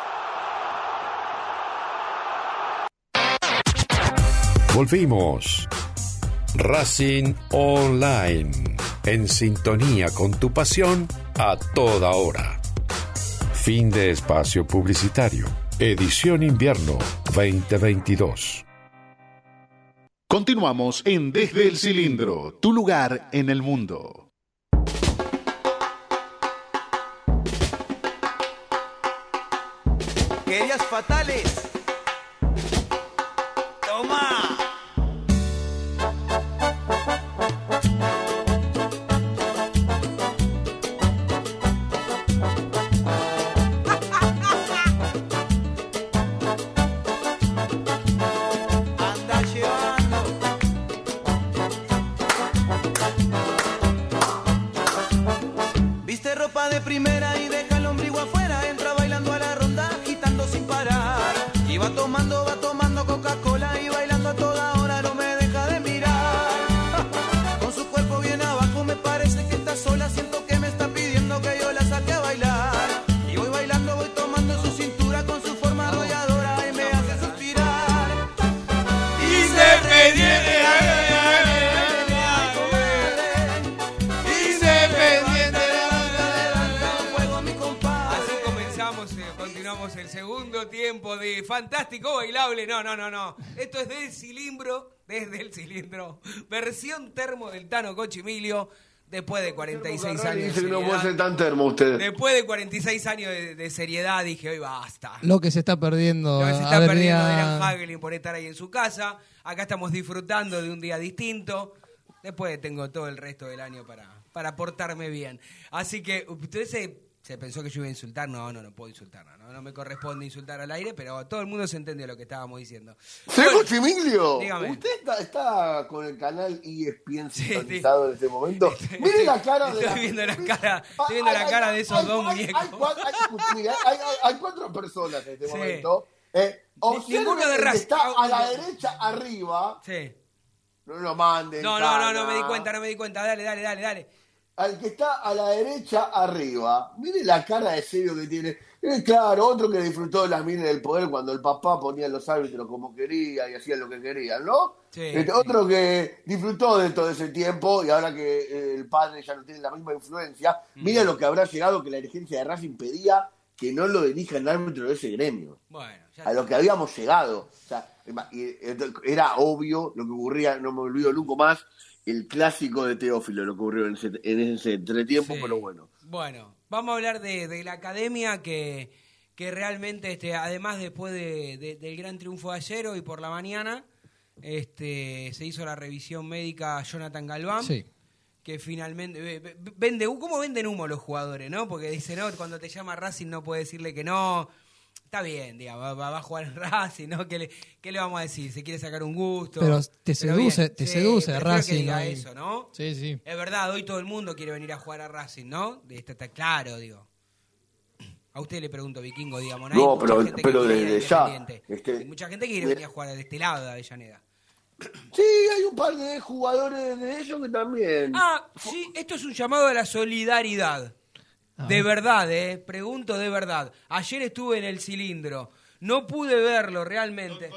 Volvimos. Racing Online. En sintonía con tu pasión a toda hora. Fin de espacio publicitario. Edición Invierno 2022. Continuamos en Desde el Cilindro, tu lugar en el mundo. Querías fatales. Fantástico Bailable. No, no, no, no. Esto es del cilindro, desde el cilindro. Versión termo del Tano Cochimilio. Después de 46 años. de no puede ser tan termo usted. Después de 46 años de, de seriedad, dije, hoy basta. Lo que se está perdiendo. Lo que se está perdiendo Adrián Hagelin por estar ahí en su casa. Acá estamos disfrutando de un día distinto. Después tengo todo el resto del año para, para portarme bien. Así que usted se, se pensó que yo iba a insultar. No, no, no puedo insultar. No, no, no me corresponde insultar al aire, pero todo el mundo se entendió lo que estábamos diciendo. Bueno, Chimiglio, dígame. ¿usted está, está con el canal ESPN Sí, sintonizado en este momento? Estoy- Mire la cara de estoy viendo la cara- Ay, estoy viendo la ay, cara ay, de esos hay- dos muñecos. Hay, cuatro personas en este Sí. momento. Eh, ninguno de Racing. está a la derecha arriba. Sí. No lo manden. No, no, no, no me di cuenta, no me di cuenta. Dale, dale, dale, dale. Al que está a la derecha arriba, mire la cara de serio que tiene. Eh, claro, otro que disfrutó de las minas del poder cuando el papá ponía los árbitros como quería y hacían lo que querían, ¿no? Sí, Este, sí. Otro que disfrutó de todo ese tiempo y ahora que eh, el padre ya no tiene la misma influencia, Mm. mira lo que habrá llegado que la dirigencia de Racing pedía que no lo dirija el árbitro de ese gremio. Bueno, ya A lo que habíamos llegado. O sea, era obvio lo que ocurría, no me olvido nunca más, el clásico de Teófilo, lo que ocurrió en ese, en ese entretiempo, Sí. pero bueno. Bueno, vamos a hablar de, de la academia que, que realmente, este, además después de- de- del gran triunfo de ayer, hoy por la mañana, este, se hizo la revisión médica a Jonathan Galván. Sí. Que finalmente ve- ve- vende, ¿cómo venden humo los jugadores, no? Porque dicen, no, cuando te llama Racing no puede decirle que no. Está bien, digamos, va, va a jugar en Racing, ¿no? ¿Qué le, ¿Qué le vamos a decir? ¿Se quiere sacar un gusto? Pero te seduce, te Sí, seduce Racing. que eso, ¿no? Sí, sí. Es verdad, hoy todo el mundo quiere venir a jugar a Racing, ¿no? Está, está claro, digo. A usted le pregunto, Vikingo, digamos. ¿no? No, pero- pero desde ya, este, Hay mucha gente que quiere de- venir a jugar de este lado de Avellaneda. Sí, hay un par de jugadores de ellos que también. Ah, sí, esto es un llamado a la solidaridad. De verdad, eh. Pregunto de verdad. Ayer estuve en el cilindro. No pude verlo realmente.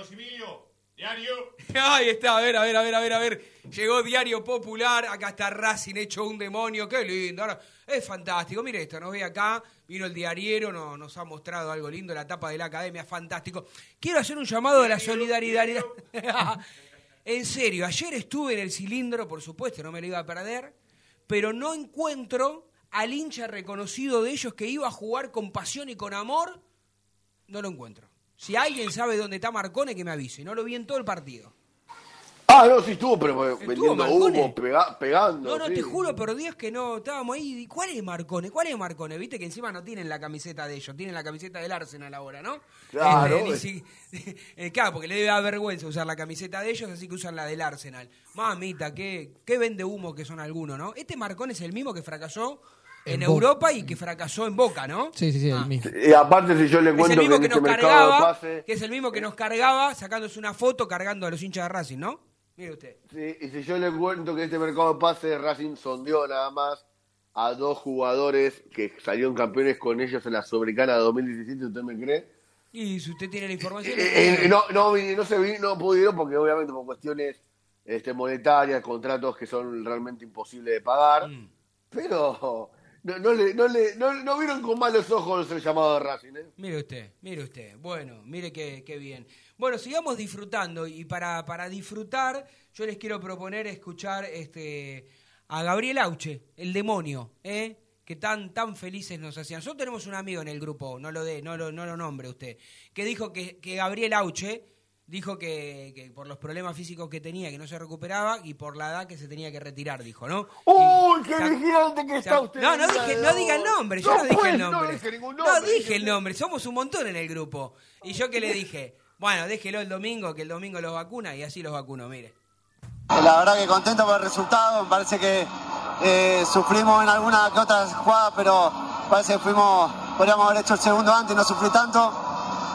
Ahí está, a ver, a ver, a ver, a ver, a ver. Llegó Diario Popular, acá está Racing hecho un demonio, qué lindo. Ahora, es fantástico, mire esto, nos ve acá, vino el diariero, no- nos ha mostrado algo lindo, la tapa de la academia, fantástico. Quiero hacer un llamado a la solidaridad. en serio, ayer estuve en el cilindro, por supuesto, no me lo iba a perder, pero no encuentro al hincha reconocido de ellos que iba a jugar con pasión y con amor, no lo encuentro. Si alguien sabe dónde está Marcone, que me avise. No lo vi en todo el partido. Ah, no, sí estuvo, pero vendiendo Marcone? humo, pega- pegando. No, no, sí. te juro por Dios que no estábamos ahí. ¿Cuál es Marcone? ¿Cuál es Marcone? Viste que encima no tienen la camiseta de ellos, tienen la camiseta del Arsenal ahora, ¿no? Claro. Este, si- eh, claro, porque le debe dar vergüenza usar la camiseta de ellos, así que usan la del Arsenal. Mamita, qué, qué vende humo que son algunos, ¿no? Este Marcone es el mismo que fracasó en. Europa y que fracasó en Boca, ¿no? Sí, sí, sí, Ah. el mismo. Y aparte, si yo le Es el cuento que este nos mercado de cargaba, pase. que es el mismo que nos cargaba sacándose una foto cargando a los hinchas de Racing, ¿no? Mire usted. Sí, y si yo le cuento que este mercado de pase Racing sondeó nada más a dos jugadores que salieron campeones con ellos en la Sudamericana de 2017, ¿usted me cree? Y si usted tiene la información... Eh, eh, no, no, no se vi, no pudieron porque obviamente por cuestiones este, monetarias, contratos que son realmente imposibles de pagar. Mm. Pero no, no, le, no, le, no, no vieron con malos ojos el llamado de Racing, ¿eh? Mire usted, mire usted. Bueno, mire qué, qué bien. Bueno, sigamos disfrutando y para, para disfrutar yo les quiero proponer escuchar este a Gabriel Auche, el demonio, ¿eh? que tan tan felices nos hacían. Nosotros tenemos un amigo en el grupo, no lo de, no lo, no lo nombre usted, que dijo que, que Gabriel Auche dijo que, que, por los problemas físicos que tenía, que no se recuperaba, y por la edad que se tenía que retirar, dijo, ¿no? ¡Uy, qué vigilante que está usted! No, no dije, no diga el nombre, yo No, no, dije pues, el no nombre. dije ningún No nombre, dije dije- el nombre, somos un montón en el grupo. Y yo que le dije, bueno, déjelo el domingo, que el domingo los vacuna, y así los vacuno, mire. La verdad que contento por el resultado, me parece que eh, sufrimos en alguna que otra jugada, pero parece que fuimos, podríamos haber hecho el segundo antes y no sufrí tanto.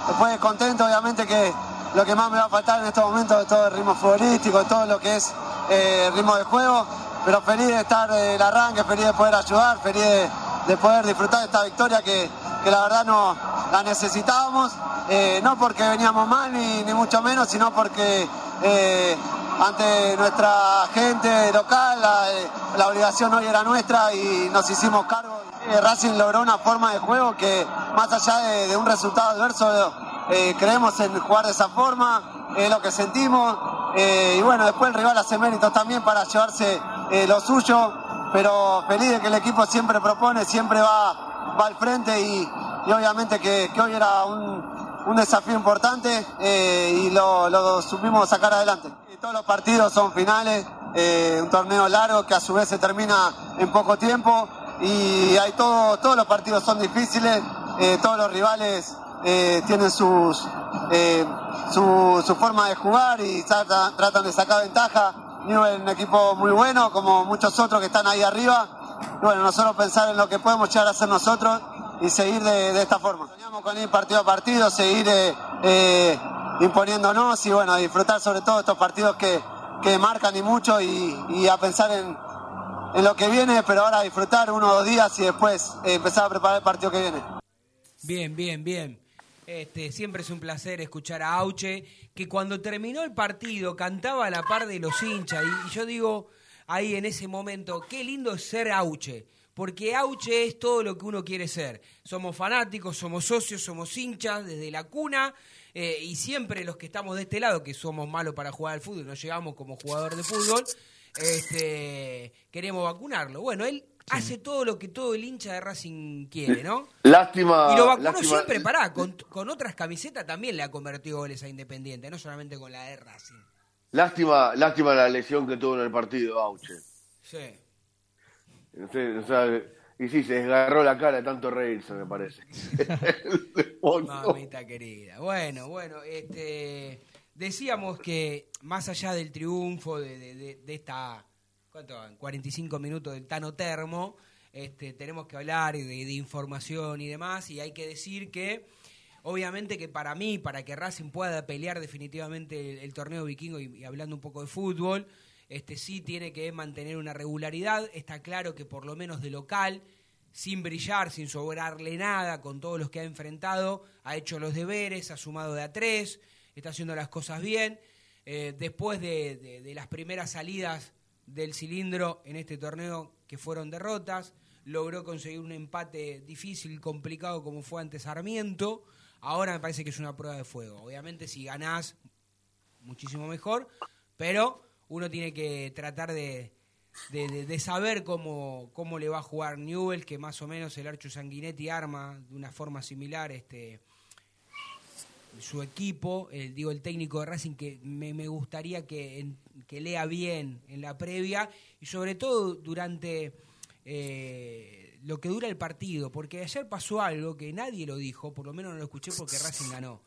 Después contento, obviamente que lo que más me va a faltar en estos momentos es todo el ritmo futbolístico, todo lo que es eh, ritmo de juego, pero feliz de estar en el arranque, feliz de poder ayudar, feliz de, de poder disfrutar de esta victoria que, que la verdad no la necesitábamos, eh, no porque veníamos mal ni, ni mucho menos, sino porque eh, ante nuestra gente local la, eh, obligación hoy era nuestra y nos hicimos cargo. Eh, Racing logró una forma de juego que más allá de un resultado adverso eh, creemos en jugar de esa forma, es lo que sentimos eh, y bueno, después el rival hace méritos también para llevarse eh, lo suyo, pero feliz de que el equipo siempre propone, siempre va, va al frente y, y obviamente que, que hoy era un, un desafío importante y lo, lo supimos sacar adelante. Todos los partidos son finales, un torneo largo que a su vez se termina en poco tiempo y hay todo, todos los partidos son difíciles, todos los rivales eh, tienen sus, eh, su, su forma de jugar y tratan, tratan de sacar ventaja. Newell es un equipo muy bueno, como muchos otros que están ahí arriba. Y bueno, nosotros pensar en lo que podemos llegar a hacer nosotros y seguir de, de esta forma. Soñamos con ir partido a partido, seguir eh, eh, imponiéndonos y bueno, disfrutar sobre todo estos partidos que, que marcan y mucho y, y a pensar en, en lo que viene, pero ahora disfrutar uno o dos días y después eh, empezar a preparar el partido que viene. Bien, bien, bien. Este, siempre es un placer escuchar a Auche, que cuando terminó el partido cantaba a la par de los hinchas. Y, yo digo ahí en ese momento, qué lindo es ser Auche, porque Auche es todo lo que uno quiere ser. Somos fanáticos, somos socios, somos hinchas desde la cuna. eh, y siempre los que estamos de este lado, que somos malos para jugar al fútbol, nos llegamos como jugador de fútbol, este, queremos vacunarlo. Bueno, él hace todo lo que todo el hincha de Racing quiere, ¿no? Lástima. Y lo vacunó lástima- siempre, pará, con, con otras camisetas también le ha convertido goles a Independiente, no solamente con la de Racing. Lástima, lástima la lesión que tuvo en el partido, Auche. Sí. O sea, y sí, se desgarró la cara de tanto reírse, me parece. Mamita querida. Bueno, bueno, este decíamos que más allá del triunfo de- de esta ¿cuánto van? 45 minutos del Tano Termo, este, tenemos que hablar de, información y demás, y hay que decir que obviamente que para mí, para que Racing pueda pelear definitivamente el, torneo vikingo y, hablando un poco de fútbol, este sí tiene que mantener una regularidad, está claro que por lo menos de local, sin brillar, sin sobrarle nada, con todos los que ha enfrentado, ha hecho los deberes, ha sumado de a tres, está haciendo las cosas bien. Eh, después de, de- de las primeras salidas del cilindro en este torneo, que fueron derrotas, logró conseguir un empate difícil, complicado como fue ante Sarmiento. Ahora me parece que es una prueba de fuego. Obviamente si ganás, muchísimo mejor, pero uno tiene que tratar de, de, saber cómo, cómo le va a jugar Newell, que más o menos el Archo Sanguinetti arma de una forma similar este su equipo, el, digo el técnico de Racing que me, gustaría que, lea bien en la previa y sobre todo durante eh, lo que dura el partido, porque ayer pasó algo que nadie lo dijo, por lo menos no lo escuché porque Racing ganó.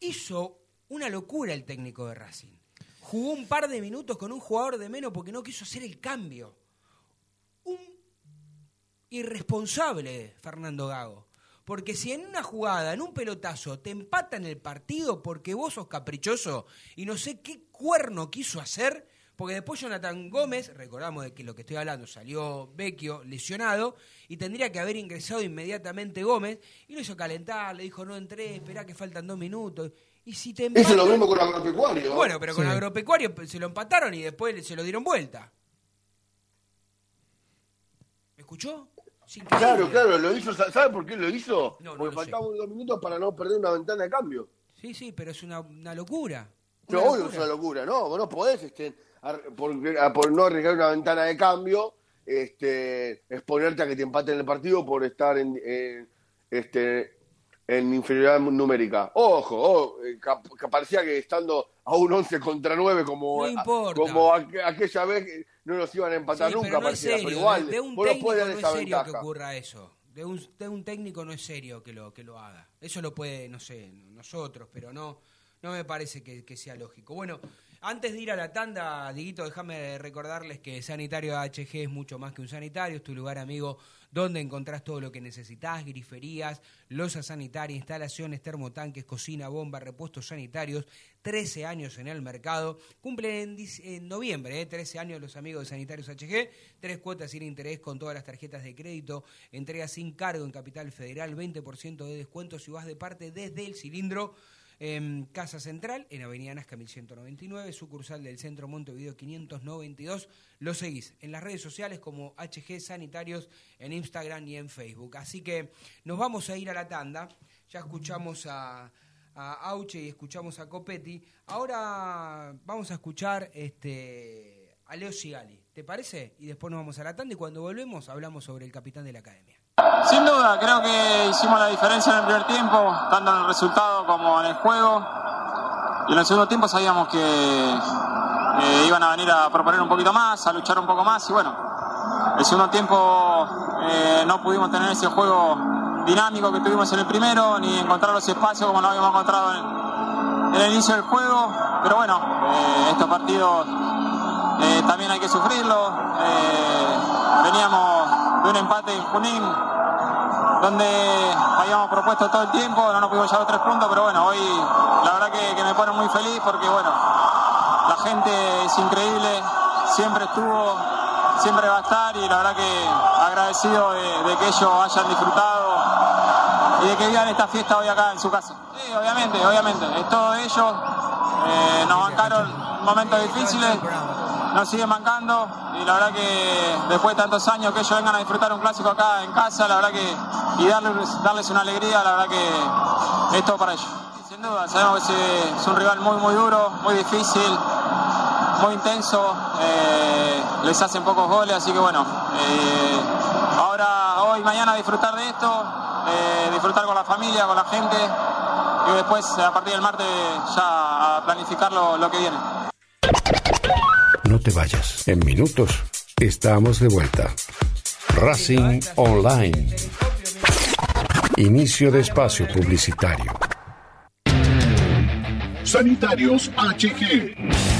Hizo una locura el técnico de Racing. Jugó un par de minutos con un jugador de menos porque no quiso hacer el cambio. Un irresponsable Fernando Gago. Porque si en una jugada, en un pelotazo, te empatan el partido porque vos sos caprichoso y no sé qué cuerno quiso hacer, porque después Jonathan Gómez, recordamos de que lo que estoy hablando, salió Vecchio lesionado y tendría que haber ingresado inmediatamente Gómez y lo hizo calentar, le dijo no entré, esperá que faltan dos minutos. Y si te Hizo empatan- lo mismo con Agropecuario. Bueno, pero con Sí. Agropecuario se lo empataron y después se lo dieron vuelta. ¿Me escuchó? Claro, claro, lo hizo. ¿Sabe por qué lo hizo? No, no Porque faltaban dos minutos para no perder una ventana de cambio. Sí, sí, pero es una, una locura. No, Una obvio es una locura, ¿no? Vos no podés, este, por, a- por no arriesgar una ventana de cambio, este, exponerte a que te empaten el partido por estar en, en, este, en inferioridad numérica. Ojo, oh, que parecía que estando a un 11 contra 9 como, No importa. como aqu- aquella vez no nos iban a empatar Sí, nunca, pero no parecía, serio. pero igual, de, de un vos técnico no es serio que ocurra eso. De un, de un técnico no es serio que lo, que lo haga. Eso lo puede, no sé, nosotros, pero no, no me parece que, que sea lógico. Bueno, antes de ir a la tanda, Diguito, déjame recordarles que Sanitario HG es mucho más que un sanitario, es tu lugar amigo donde encontrás todo lo que necesitas, griferías, losa sanitaria, instalaciones, termotanques, cocina, bomba, repuestos sanitarios, 13 años en el mercado, cumplen en, noviembre, eh, 13 años los amigos de Sanitarios HG, tres cuotas sin interés con todas las tarjetas de crédito, entrega sin cargo en Capital Federal, 20% de descuento si vas de parte desde el cilindro, en Casa Central, en Avenida Nazca 1199, sucursal del Centro Montevideo 592. Lo seguís en las redes sociales como HG Sanitarios en Instagram y en Facebook. Así que nos vamos a ir a la tanda. Ya escuchamos a, a Auche y escuchamos a Copetti. Ahora vamos a escuchar este, a Leo Sigali. ¿Te parece? Y después nos vamos a la tanda y cuando volvemos hablamos sobre el capitán de la academia. Sin duda, creo que hicimos la diferencia en el primer tiempo, tanto en el resultado como en el juego. Y en el segundo tiempo sabíamos que iban a venir a proponer un poquito más, a luchar un poco más. Y bueno, el segundo tiempo eh, no pudimos tener ese juego dinámico que tuvimos en el primero, ni encontrar los espacios como lo habíamos encontrado en, el inicio del juego. Pero bueno, eh, estos partidos eh, también hay que sufrirlo. Eh, veníamos de un empate en Junín, donde habíamos propuesto todo el tiempo, no nos pudimos llevar tres puntos, pero bueno, hoy la verdad que, me pone muy feliz porque bueno, la gente es increíble, siempre estuvo, siempre va a estar y la verdad que agradecido de, que ellos hayan disfrutado y de que vivan esta fiesta hoy acá en su casa. Sí, obviamente, obviamente, es todo ellos, eh, nos bancaron momentos difíciles, nos siguen bancando y la verdad que después de tantos años que ellos vengan a disfrutar un clásico acá en casa, la verdad que y darles, darles una alegría, la verdad que es todo para ellos. Sin duda, sabemos que es- un rival muy muy duro, muy difícil, muy intenso, eh, les hacen pocos goles, así que bueno, eh, ahora, hoy, mañana disfrutar de esto, eh, disfrutar con la familia, con la gente y después a partir del martes ya a planificar lo, lo que viene. No te vayas. En minutos estamos de vuelta. Racing Online. Inicio de espacio publicitario. Sanitarios HG.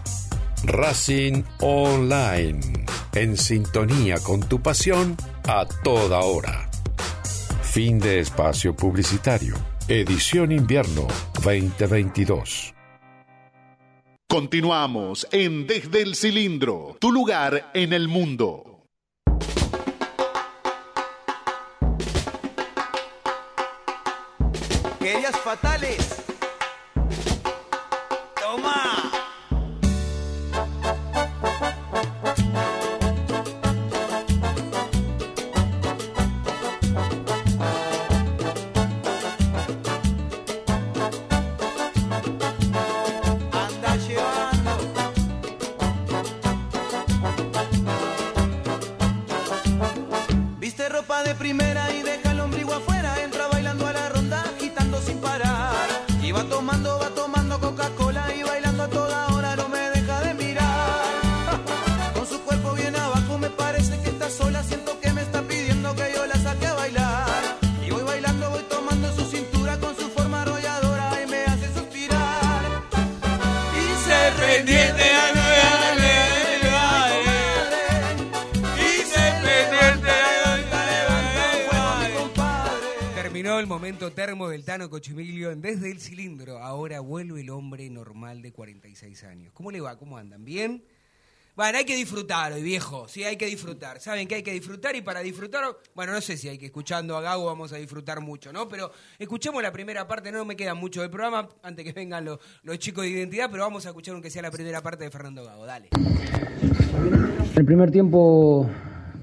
Racing Online. En sintonía con tu pasión a toda hora. Fin de espacio publicitario. Edición invierno 2022. Continuamos en Desde el Cilindro, tu lugar en el mundo. Querías fatales. Termo del Tano Cochimilio Desde el Cilindro. Ahora vuelve el hombre normal de 46 años. ¿Cómo le va? ¿Cómo andan? ¿Bien? Bueno, hay que disfrutar hoy, viejo. Sí, hay que disfrutar. Saben que hay que disfrutar y para disfrutar, bueno, no sé si hay que escuchando a Gago vamos a disfrutar mucho, ¿no? Pero escuchemos la primera parte, no me queda mucho del programa antes que vengan los, los chicos de identidad, pero vamos a escuchar aunque sea la primera parte de Fernando Gago. Dale. El primer tiempo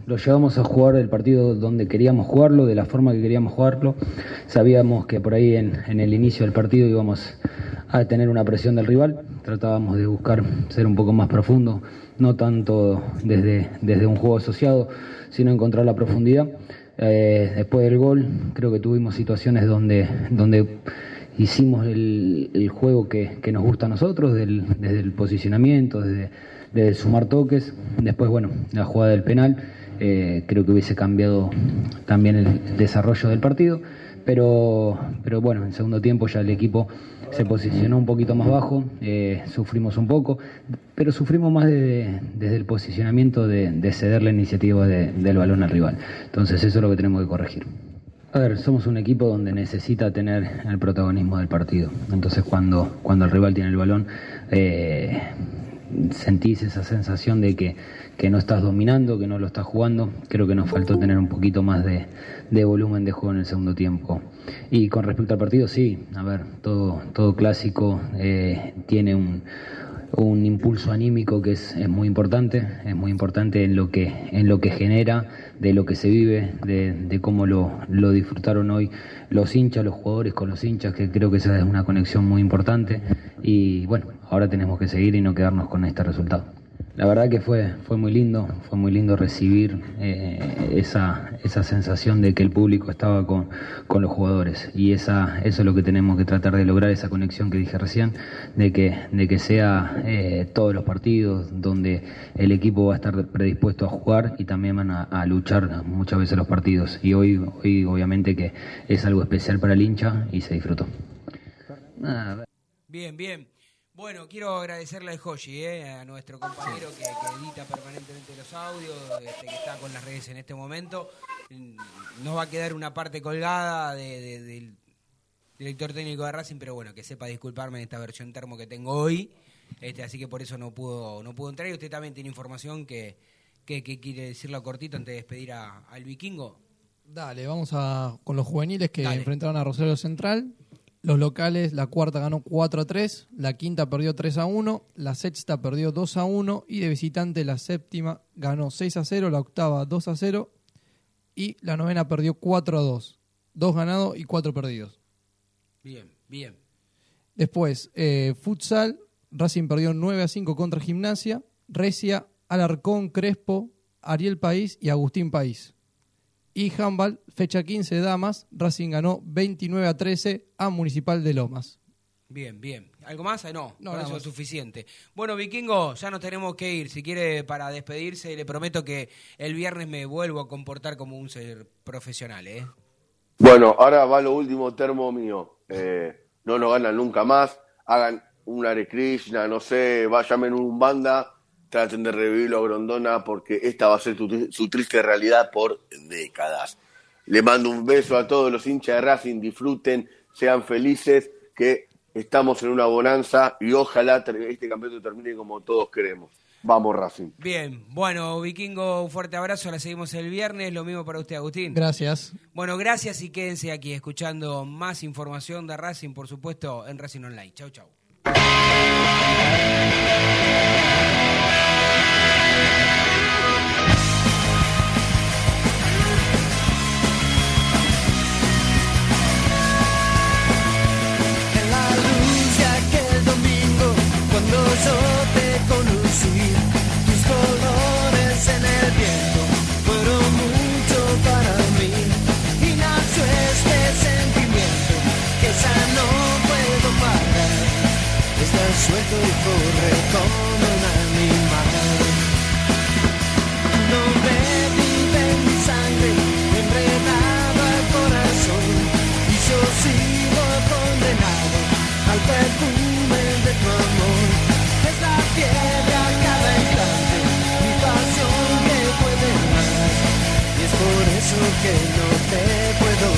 lo llevamos a jugar el partido donde queríamos jugarlo, de la forma que queríamos jugarlo. Sabíamos que por ahí en, el inicio del partido íbamos a tener una presión del rival. Tratábamos de buscar ser un poco más profundo, no tanto desde, un juego asociado, sino encontrar la profundidad. Eh, después del gol, creo que tuvimos situaciones donde, hicimos el, juego que, nos gusta a nosotros, desde el posicionamiento, desde sumar toques. Después, bueno, la jugada del penal, eh, creo que hubiese cambiado también el desarrollo del partido. Pero, pero bueno, en segundo tiempo ya el equipo se posicionó un poquito más bajo, eh, sufrimos un poco, pero sufrimos más de- desde el posicionamiento de, de ceder la iniciativa de- del balón al rival. Entonces eso es lo que tenemos que corregir. A ver, somos un equipo donde necesita tener el protagonismo del partido. Entonces cuando, cuando el rival tiene el balón, eh, sentís esa sensación de que, que no estás dominando, que no lo estás jugando. Creo que nos faltó tener un poquito más de, de volumen de juego en el segundo tiempo. Y con respecto al partido, sí, a ver, todo, todo clásico eh, tiene un, un impulso anímico que es, es muy importante, es muy importante en lo que, en lo que genera, de lo que se vive, de, cómo lo, lo disfrutaron hoy los hinchas, los jugadores con los hinchas, que creo que esa es una conexión muy importante. Y bueno, ahora tenemos que seguir y no quedarnos con este resultado. La verdad que fue, fue muy lindo, fue muy lindo recibir eh, esa, esa sensación de que el público estaba con, con los jugadores. Y esa, eso es lo que tenemos que tratar de lograr, esa conexión que dije recién, de que, de que sea eh, todos los partidos donde el equipo va a estar predispuesto a jugar y también van a, a luchar muchas veces los partidos. Y hoy, hoy obviamente que es algo especial para el hincha y se disfrutó. Bien, bien. Bueno, quiero agradecerle al Joshi, eh, a nuestro compañero que, que edita permanentemente los audios, este, que está con las redes en este momento. Mm, Nos va a quedar una parte colgada de- de- del director técnico de Racing, pero bueno, que sepa disculparme en esta versión termo que tengo hoy. Este, así que por eso no pudo, no pudo entrar. Y usted también tiene información que, que, que quiere decirlo cortito antes de despedir a- al vikingo. Dale, vamos a, con los juveniles que Dale. enfrentaron a Rosario Central. Los locales, la cuarta ganó 4 a 3, la quinta perdió 3 a 1, la sexta perdió 2 a 1 y de visitante la séptima ganó 6 a 0, la octava 2 a 0 y la novena perdió 4 a 2. Dos ganados y cuatro perdidos. Bien, bien. Después, eh, futsal, Racing perdió 9 a 5 contra Gimnasia. Recia, Alarcón, Crespo, Ariel País y Agustín País. Y Handball, fecha 15 de damas, Racing ganó 29 a 13 a Municipal de Lomas. Bien, bien. ¿Algo más? Ah, No, No, con eso más. es suficiente. Bueno, Vikingo, ya nos tenemos que ir. Si quiere, para despedirse, le prometo que el viernes me vuelvo a comportar como un ser profesional, ¿eh? Bueno, ahora va lo último termo mío. Eh, no nos ganan nunca más. Hagan un Hare Krishna, no sé, vayan en un banda, traten de revivirlo a Grondona porque esta va a ser tu- su triste realidad por décadas. Le mando un beso a todos los hinchas de Racing, disfruten, sean felices, que estamos en una bonanza y ojalá este campeonato termine como todos queremos. Vamos Racing. Bien, bueno, Vikingo, un fuerte abrazo. La seguimos el viernes. Lo mismo para usted, Agustín. Gracias. Bueno, gracias y quédense aquí escuchando más información de Racing, por supuesto, en Racing Online. Chau, chau. Y corre como un animal. Tu nombre vive en mi sangre, enredado al corazón. Y yo sigo condenado al perfume de tu amor. Es la fiebre a cada instante, mi pasión que puede más. Y es por eso que no te puedo